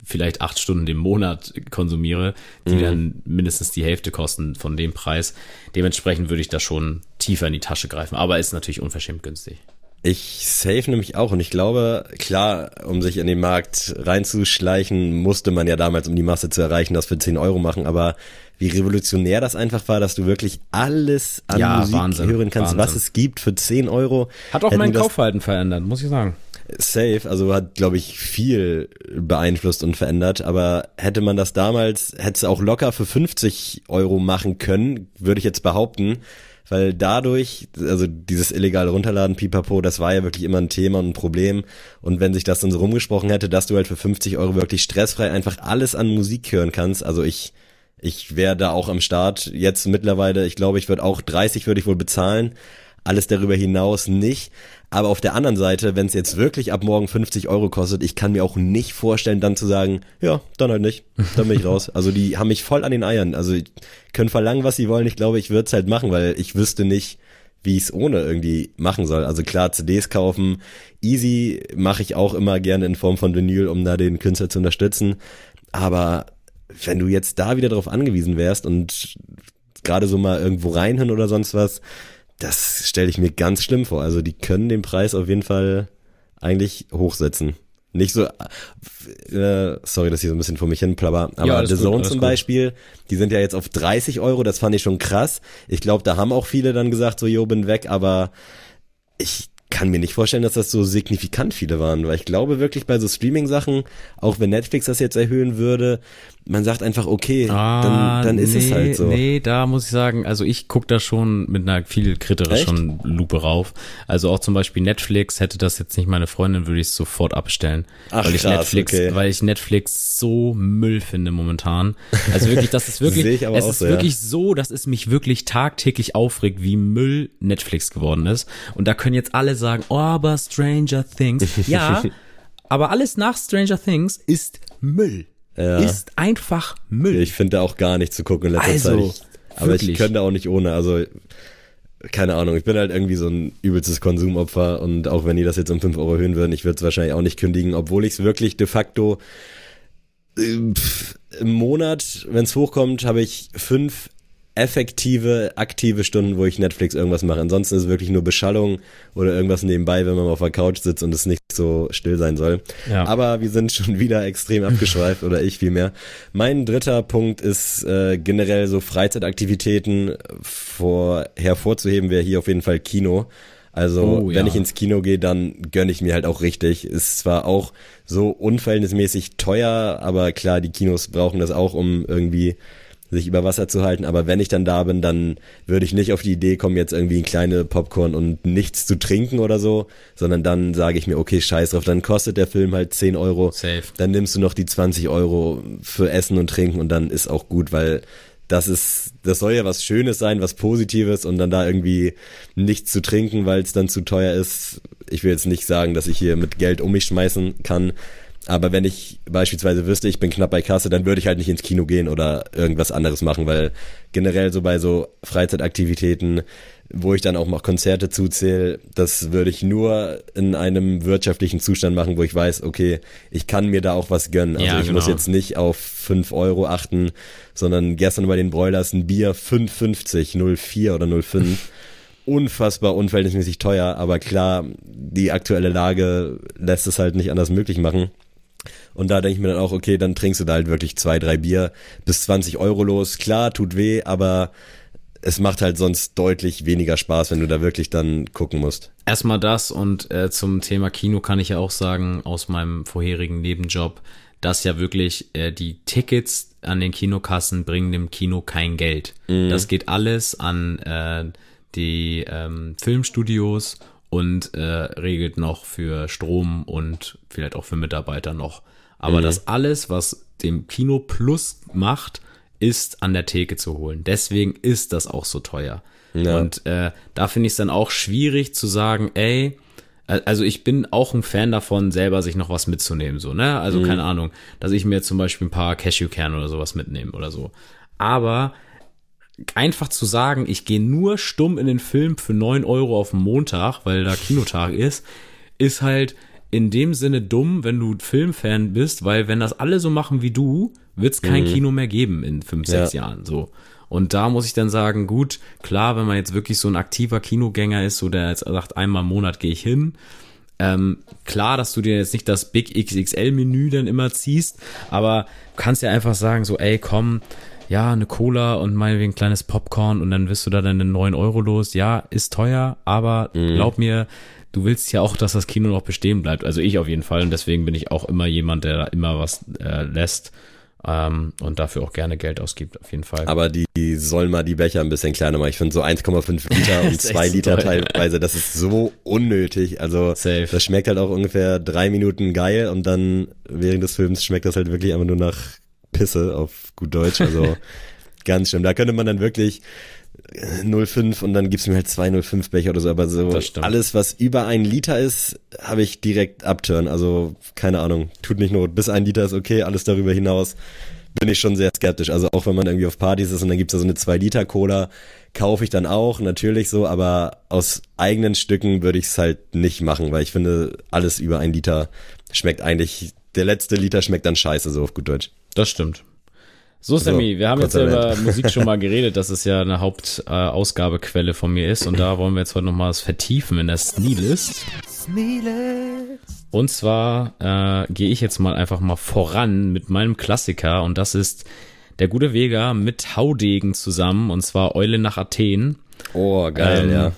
vielleicht acht Stunden im Monat konsumiere, die mhm. dann mindestens die Hälfte kosten von dem Preis. Dementsprechend würde ich da schon tiefer in die Tasche greifen, aber ist natürlich unverschämt günstig. Ich safe nämlich auch und ich glaube, klar, um sich in den Markt reinzuschleichen, musste man ja damals, um die Masse zu erreichen, das für 10 Euro machen, aber wie revolutionär das einfach war, dass du wirklich alles an ja, Musik Wahnsinn, hören kannst, Wahnsinn. was es gibt für 10 Euro. Hat auch mein Kaufverhalten verändert, muss ich sagen. Safe, also hat, glaube ich, viel beeinflusst und verändert, aber hätte man das damals, hätte es auch locker für 50 Euro machen können, würde ich jetzt behaupten, weil dadurch, also dieses illegale Runterladen, pipapo, das war ja wirklich immer ein Thema und ein Problem. Und wenn sich das dann so rumgesprochen hätte, dass du halt für 50 Euro wirklich stressfrei einfach alles an Musik hören kannst, also ich, ich wäre da auch am Start. Jetzt mittlerweile, ich glaube, ich würde auch 30 würde ich wohl bezahlen. Alles darüber hinaus nicht. Aber auf der anderen Seite, wenn es jetzt wirklich ab morgen 50 Euro kostet, ich kann mir auch nicht vorstellen, dann zu sagen, ja, dann halt nicht. Dann bin ich raus. Also die haben mich voll an den Eiern. Also können verlangen, was sie wollen. Ich glaube, ich würde es halt machen, weil ich wüsste nicht, wie ich es ohne irgendwie machen soll. Also klar, CDs kaufen, easy mache ich auch immer gerne in Form von Vinyl, um da den Künstler zu unterstützen. Aber wenn du jetzt da wieder drauf angewiesen wärst und gerade so mal irgendwo reinhören oder sonst was, das stelle ich mir ganz schlimm vor. Also die können den Preis auf jeden Fall eigentlich hochsetzen. Nicht so, äh, sorry, dass ich so ein bisschen vor mich hin plapper, aber ja, The Zone zum gut. Beispiel, die sind ja jetzt auf 30 Euro, das fand ich schon krass. Ich glaube, da haben auch viele dann gesagt, so, jo, bin weg, aber ich kann mir nicht vorstellen, dass das so signifikant viele waren, weil ich glaube wirklich bei so Streaming-Sachen, auch wenn Netflix das jetzt erhöhen würde, man sagt einfach, okay, ah, dann, dann ist nee, es halt so. Nee, da muss ich sagen, also ich gucke da schon mit einer viel kritischeren Lupe rauf. Also auch zum Beispiel Netflix, hätte das jetzt nicht meine Freundin, würde ich es sofort abstellen. Ach, weil ich krass, Netflix, okay. weil ich Netflix so Müll finde momentan. Also wirklich, das ist wirklich, es ist so, wirklich ja. so, dass es mich wirklich tagtäglich aufregt, wie Müll Netflix geworden ist. Und da können jetzt alle sagen, oh, aber Stranger Things. Ja, aber alles nach Stranger Things ist Müll ja. ist einfach Müll. Ich finde da auch gar nicht zu gucken in letzter also, Zeit. Ich, aber wirklich. ich könnte auch nicht ohne. Also keine Ahnung, ich bin halt irgendwie so ein übelstes Konsumopfer und auch wenn die das jetzt um 5 Euro erhöhen würden, ich würde es wahrscheinlich auch nicht kündigen, obwohl ich es wirklich de facto äh, im Monat, wenn es hochkommt, habe ich fünf effektive, aktive Stunden, wo ich Netflix irgendwas mache. Ansonsten ist es wirklich nur Beschallung oder irgendwas nebenbei, wenn man auf der Couch sitzt und es nicht so still sein soll. Ja. Aber wir sind schon wieder extrem abgeschweift oder ich vielmehr. Mein dritter Punkt ist äh, generell so Freizeitaktivitäten vor, hervorzuheben wäre hier auf jeden Fall Kino. Also oh, wenn ja. ich ins Kino gehe, dann gönne ich mir halt auch richtig. Ist zwar auch so unverhältnismäßig teuer, aber klar, die Kinos brauchen das auch, um irgendwie sich über Wasser zu halten. Aber wenn ich dann da bin, dann würde ich nicht auf die Idee kommen, jetzt irgendwie ein kleine Popcorn und nichts zu trinken oder so, sondern dann sage ich mir, okay, scheiß drauf, dann kostet der Film halt 10 Euro. Safe. Dann nimmst du noch die 20 Euro für Essen und Trinken und dann ist auch gut, weil das ist, das soll ja was Schönes sein, was Positives und dann da irgendwie nichts zu trinken, weil es dann zu teuer ist. Ich will jetzt nicht sagen, dass ich hier mit Geld um mich schmeißen kann, aber wenn ich beispielsweise wüsste, ich bin knapp bei Kasse, dann würde ich halt nicht ins Kino gehen oder irgendwas anderes machen, weil generell so bei so Freizeitaktivitäten, wo ich dann auch noch Konzerte zuzähle, das würde ich nur in einem wirtschaftlichen Zustand machen, wo ich weiß, okay, ich kann mir da auch was gönnen. Also ja, ich genau. muss jetzt nicht auf fünf Euro achten, sondern gestern bei den Broilers ein Bier 5,50, 04 oder 05. unfassbar unverhältnismäßig teuer, aber klar, die aktuelle Lage lässt es halt nicht anders möglich machen. Und da denke ich mir dann auch, okay, dann trinkst du da halt wirklich zwei, drei Bier bis 20 Euro los. Klar, tut weh, aber es macht halt sonst deutlich weniger Spaß, wenn du da wirklich dann gucken musst. Erstmal das und äh, zum Thema Kino kann ich ja auch sagen, aus meinem vorherigen Nebenjob, dass ja wirklich äh, die Tickets an den Kinokassen bringen dem Kino kein Geld. Mhm. Das geht alles an äh, die ähm, Filmstudios und äh, regelt noch für Strom und vielleicht auch für Mitarbeiter noch. Aber mhm. das alles, was dem Kino Plus macht, ist an der Theke zu holen. Deswegen ist das auch so teuer. Ja. Und äh, da finde ich es dann auch schwierig zu sagen, ey, also ich bin auch ein Fan davon, selber sich noch was mitzunehmen, so, ne? Also mhm. keine Ahnung, dass ich mir zum Beispiel ein paar Cashewkerne oder sowas mitnehme oder so. Aber einfach zu sagen, ich gehe nur stumm in den Film für neun Euro auf den Montag, weil da Kinotag ist, ist halt in dem Sinne dumm, wenn du Filmfan bist, weil wenn das alle so machen wie du, wird es kein mhm. Kino mehr geben in fünf, sechs ja. Jahren. So. Und da muss ich dann sagen, gut, klar, wenn man jetzt wirklich so ein aktiver Kinogänger ist, so der jetzt sagt, einmal im Monat gehe ich hin, ähm, klar, dass du dir jetzt nicht das Big XXL-Menü dann immer ziehst, aber du kannst ja einfach sagen, so, ey, komm, ja, eine Cola und meinetwegen ein kleines Popcorn und dann wirst du da deine neun Euro los. Ja, ist teuer, aber mhm. glaub mir, du willst ja auch, dass das Kino noch bestehen bleibt. Also ich auf jeden Fall und deswegen bin ich auch immer jemand, der da immer was äh, lässt ähm, und dafür auch gerne Geld ausgibt, auf jeden Fall. Aber die, die sollen mal die Becher ein bisschen kleiner machen. Ich finde so 1,5 Liter und 2 Liter toll, teilweise, das ist so unnötig. Also Safe. das schmeckt halt auch ungefähr drei Minuten geil und dann während des Films schmeckt das halt wirklich einfach nur nach Pisse auf gut Deutsch. Also ganz schlimm. Da könnte man dann wirklich 05 und dann gibt's mir halt zwei 05 Becher oder so, aber so alles, was über ein Liter ist, habe ich direkt abturn. Also keine Ahnung, tut nicht Not. Bis ein Liter ist okay, alles darüber hinaus bin ich schon sehr skeptisch. Also auch wenn man irgendwie auf Partys ist und dann gibt's da so eine 2 Liter Cola, kaufe ich dann auch, natürlich so, aber aus eigenen Stücken würde ich es halt nicht machen, weil ich finde, alles über ein Liter schmeckt eigentlich, der letzte Liter schmeckt dann scheiße, so auf gut Deutsch. Das stimmt. So, Sammy, also, wir haben jetzt ja über Musik schon mal geredet, dass es ja eine Hauptausgabequelle äh, von mir ist und da wollen wir jetzt heute nochmal was vertiefen in der Sneelist. Sneelist. Und zwar äh, gehe ich jetzt mal einfach mal voran mit meinem Klassiker und das ist der gute Vega mit Haudegen zusammen und zwar Eule nach Athen. Oh, geil, ähm, ja.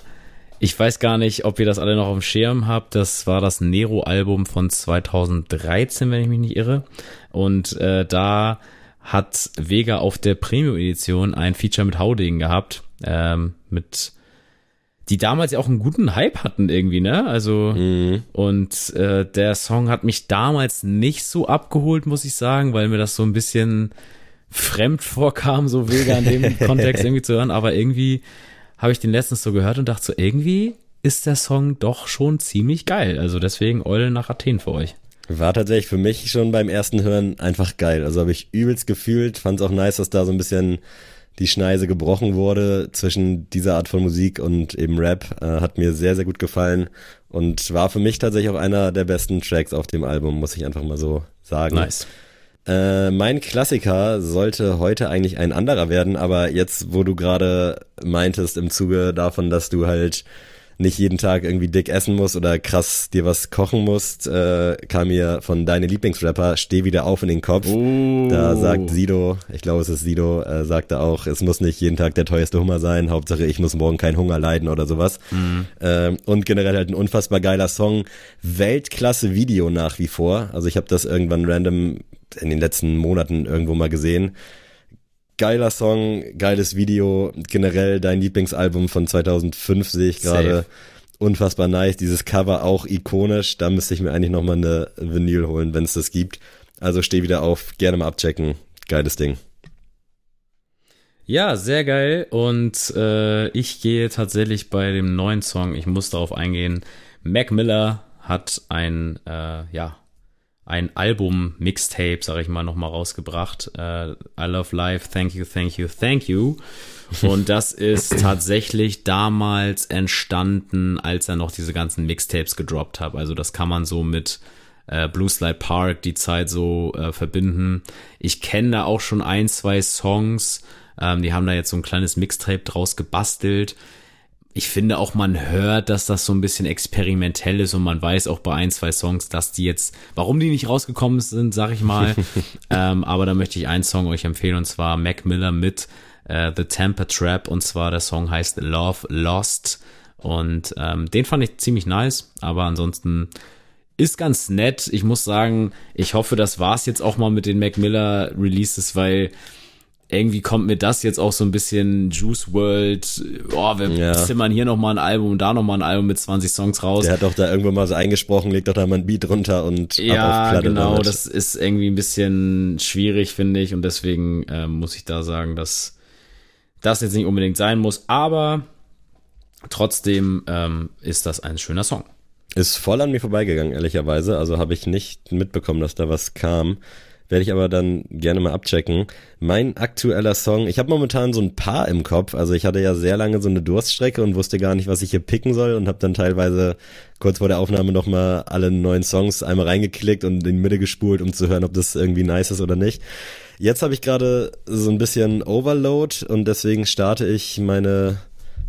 Ich weiß gar nicht, ob ihr das alle noch auf dem Schirm habt. Das war das Nero-Album von 2013, wenn ich mich nicht irre. Und äh, da hat Vega auf der Premium-Edition ein Feature mit Haudegen gehabt, ähm, mit die damals ja auch einen guten Hype hatten irgendwie, ne? Also mhm. und äh, der Song hat mich damals nicht so abgeholt, muss ich sagen, weil mir das so ein bisschen fremd vorkam, so Vega in dem Kontext irgendwie zu hören, aber irgendwie habe ich den letztens so gehört und dachte so, irgendwie ist der Song doch schon ziemlich geil. Also deswegen Eulen nach Athen für euch. War tatsächlich für mich schon beim ersten Hören einfach geil. Also habe ich übelst gefühlt, fand es auch nice, dass da so ein bisschen die Schneise gebrochen wurde zwischen dieser Art von Musik und eben Rap. Äh, hat mir sehr, sehr gut gefallen und war für mich tatsächlich auch einer der besten Tracks auf dem Album, muss ich einfach mal so sagen. Nice. Äh, mein Klassiker sollte heute eigentlich ein anderer werden, aber jetzt, wo du gerade meintest im Zuge davon, dass du halt nicht jeden Tag irgendwie dick essen musst oder krass dir was kochen musst, äh, kam mir von deine Lieblingsrapper Steh wieder auf in den Kopf. Oh. Da sagt Sido, ich glaube es ist Sido, äh, sagte auch, es muss nicht jeden Tag der teuerste Hummer sein, Hauptsache ich muss morgen keinen Hunger leiden oder sowas. Mhm. Ähm, und generell halt ein unfassbar geiler Song. Weltklasse Video nach wie vor. Also ich habe das irgendwann random in den letzten Monaten irgendwo mal gesehen geiler Song, geiles Video, generell dein Lieblingsalbum von 2005 sehe ich gerade. Unfassbar nice, dieses Cover auch ikonisch, da müsste ich mir eigentlich nochmal eine Vinyl holen, wenn es das gibt. Also steh wieder auf, gerne mal abchecken, geiles Ding. Ja, sehr geil und äh, ich gehe tatsächlich bei dem neuen Song, ich muss darauf eingehen, Mac Miller hat ein, äh, ja, ein Album, Mixtape, sag ich mal, nochmal rausgebracht. Äh, I Love Life, Thank You, Thank You, Thank You. Und das ist tatsächlich damals entstanden, als er noch diese ganzen Mixtapes gedroppt hat. Also das kann man so mit äh, Blue Slide Park die Zeit so äh, verbinden. Ich kenne da auch schon ein, zwei Songs. Ähm, die haben da jetzt so ein kleines Mixtape draus gebastelt ich finde auch, man hört, dass das so ein bisschen experimentell ist und man weiß auch bei ein, zwei Songs, dass die jetzt, warum die nicht rausgekommen sind, sag ich mal. ähm, aber da möchte ich einen Song euch empfehlen und zwar Mac Miller mit äh, The Temper Trap und zwar der Song heißt Love Lost und ähm, den fand ich ziemlich nice, aber ansonsten ist ganz nett. Ich muss sagen, ich hoffe, das war's jetzt auch mal mit den Mac Miller Releases, weil irgendwie kommt mir das jetzt auch so ein bisschen Juice World, oh, wir ja. zimmern hier nochmal ein Album, da nochmal ein Album mit 20 Songs raus. Der hat doch da irgendwann mal so eingesprochen, legt doch da mal ein Beat runter und ja, ab auf Platte genau, damit. das ist irgendwie ein bisschen schwierig, finde ich, und deswegen äh, muss ich da sagen, dass das jetzt nicht unbedingt sein muss, aber trotzdem ähm, ist das ein schöner Song. Ist voll an mir vorbeigegangen, ehrlicherweise, also habe ich nicht mitbekommen, dass da was kam werde ich aber dann gerne mal abchecken. Mein aktueller Song, ich habe momentan so ein paar im Kopf. Also ich hatte ja sehr lange so eine Durststrecke und wusste gar nicht, was ich hier picken soll und habe dann teilweise kurz vor der Aufnahme nochmal alle neuen Songs einmal reingeklickt und in die Mitte gespult, um zu hören, ob das irgendwie nice ist oder nicht. Jetzt habe ich gerade so ein bisschen Overload und deswegen starte ich meine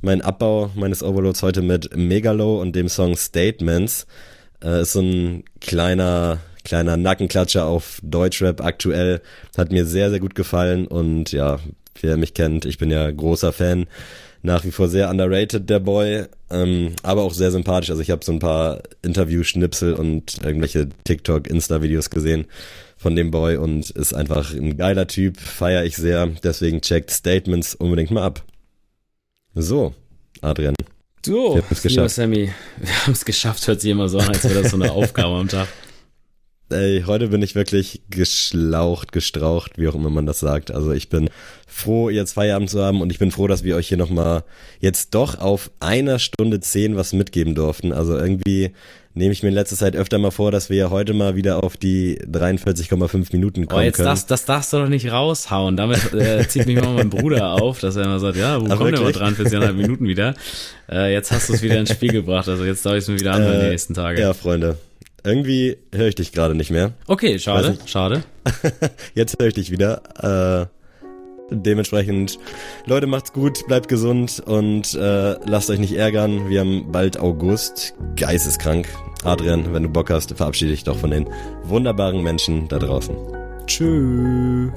mein Abbau meines Overloads heute mit Megalo und dem Song Statements. Äh, ist so ein kleiner kleiner Nackenklatscher auf Deutschrap aktuell. Hat mir sehr, sehr gut gefallen und ja, wer mich kennt, ich bin ja großer Fan. Nach wie vor sehr underrated, der Boy, ähm, aber auch sehr sympathisch. Also ich habe so ein paar Interview-Schnipsel und irgendwelche TikTok, Insta-Videos gesehen von dem Boy und ist einfach ein geiler Typ, feiere ich sehr. Deswegen checkt Statements unbedingt mal ab. So, Adrian. So, lieber Sammy, wir haben es geschafft, hört sich immer so an, als wäre das so eine Aufgabe am Tag. Ey, heute bin ich wirklich geschlaucht, gestraucht, wie auch immer man das sagt. Also ich bin froh, jetzt Feierabend zu haben und ich bin froh, dass wir euch hier nochmal jetzt doch auf einer Stunde zehn was mitgeben durften. Also irgendwie nehme ich mir in letzter Zeit öfter mal vor, dass wir ja heute mal wieder auf die 43,5 Minuten kommen oh, jetzt können. Das, das darfst du doch nicht raushauen. Damit äh, zieht mich mal mein Bruder auf, dass er immer sagt, ja, wo Ach, kommt der mal 43,5 Minuten wieder? Äh, jetzt hast du es wieder ins Spiel gebracht. Also jetzt darf ich es mir wieder anhören äh, die nächsten Tage. Ja, Freunde. Irgendwie höre ich dich gerade nicht mehr. Okay, schade, schade. Jetzt höre ich dich wieder. Äh, dementsprechend, Leute, macht's gut, bleibt gesund und äh, lasst euch nicht ärgern. Wir haben bald August. Geisteskrank. Adrian, wenn du Bock hast, verabschiede dich doch von den wunderbaren Menschen da draußen. Tschüss.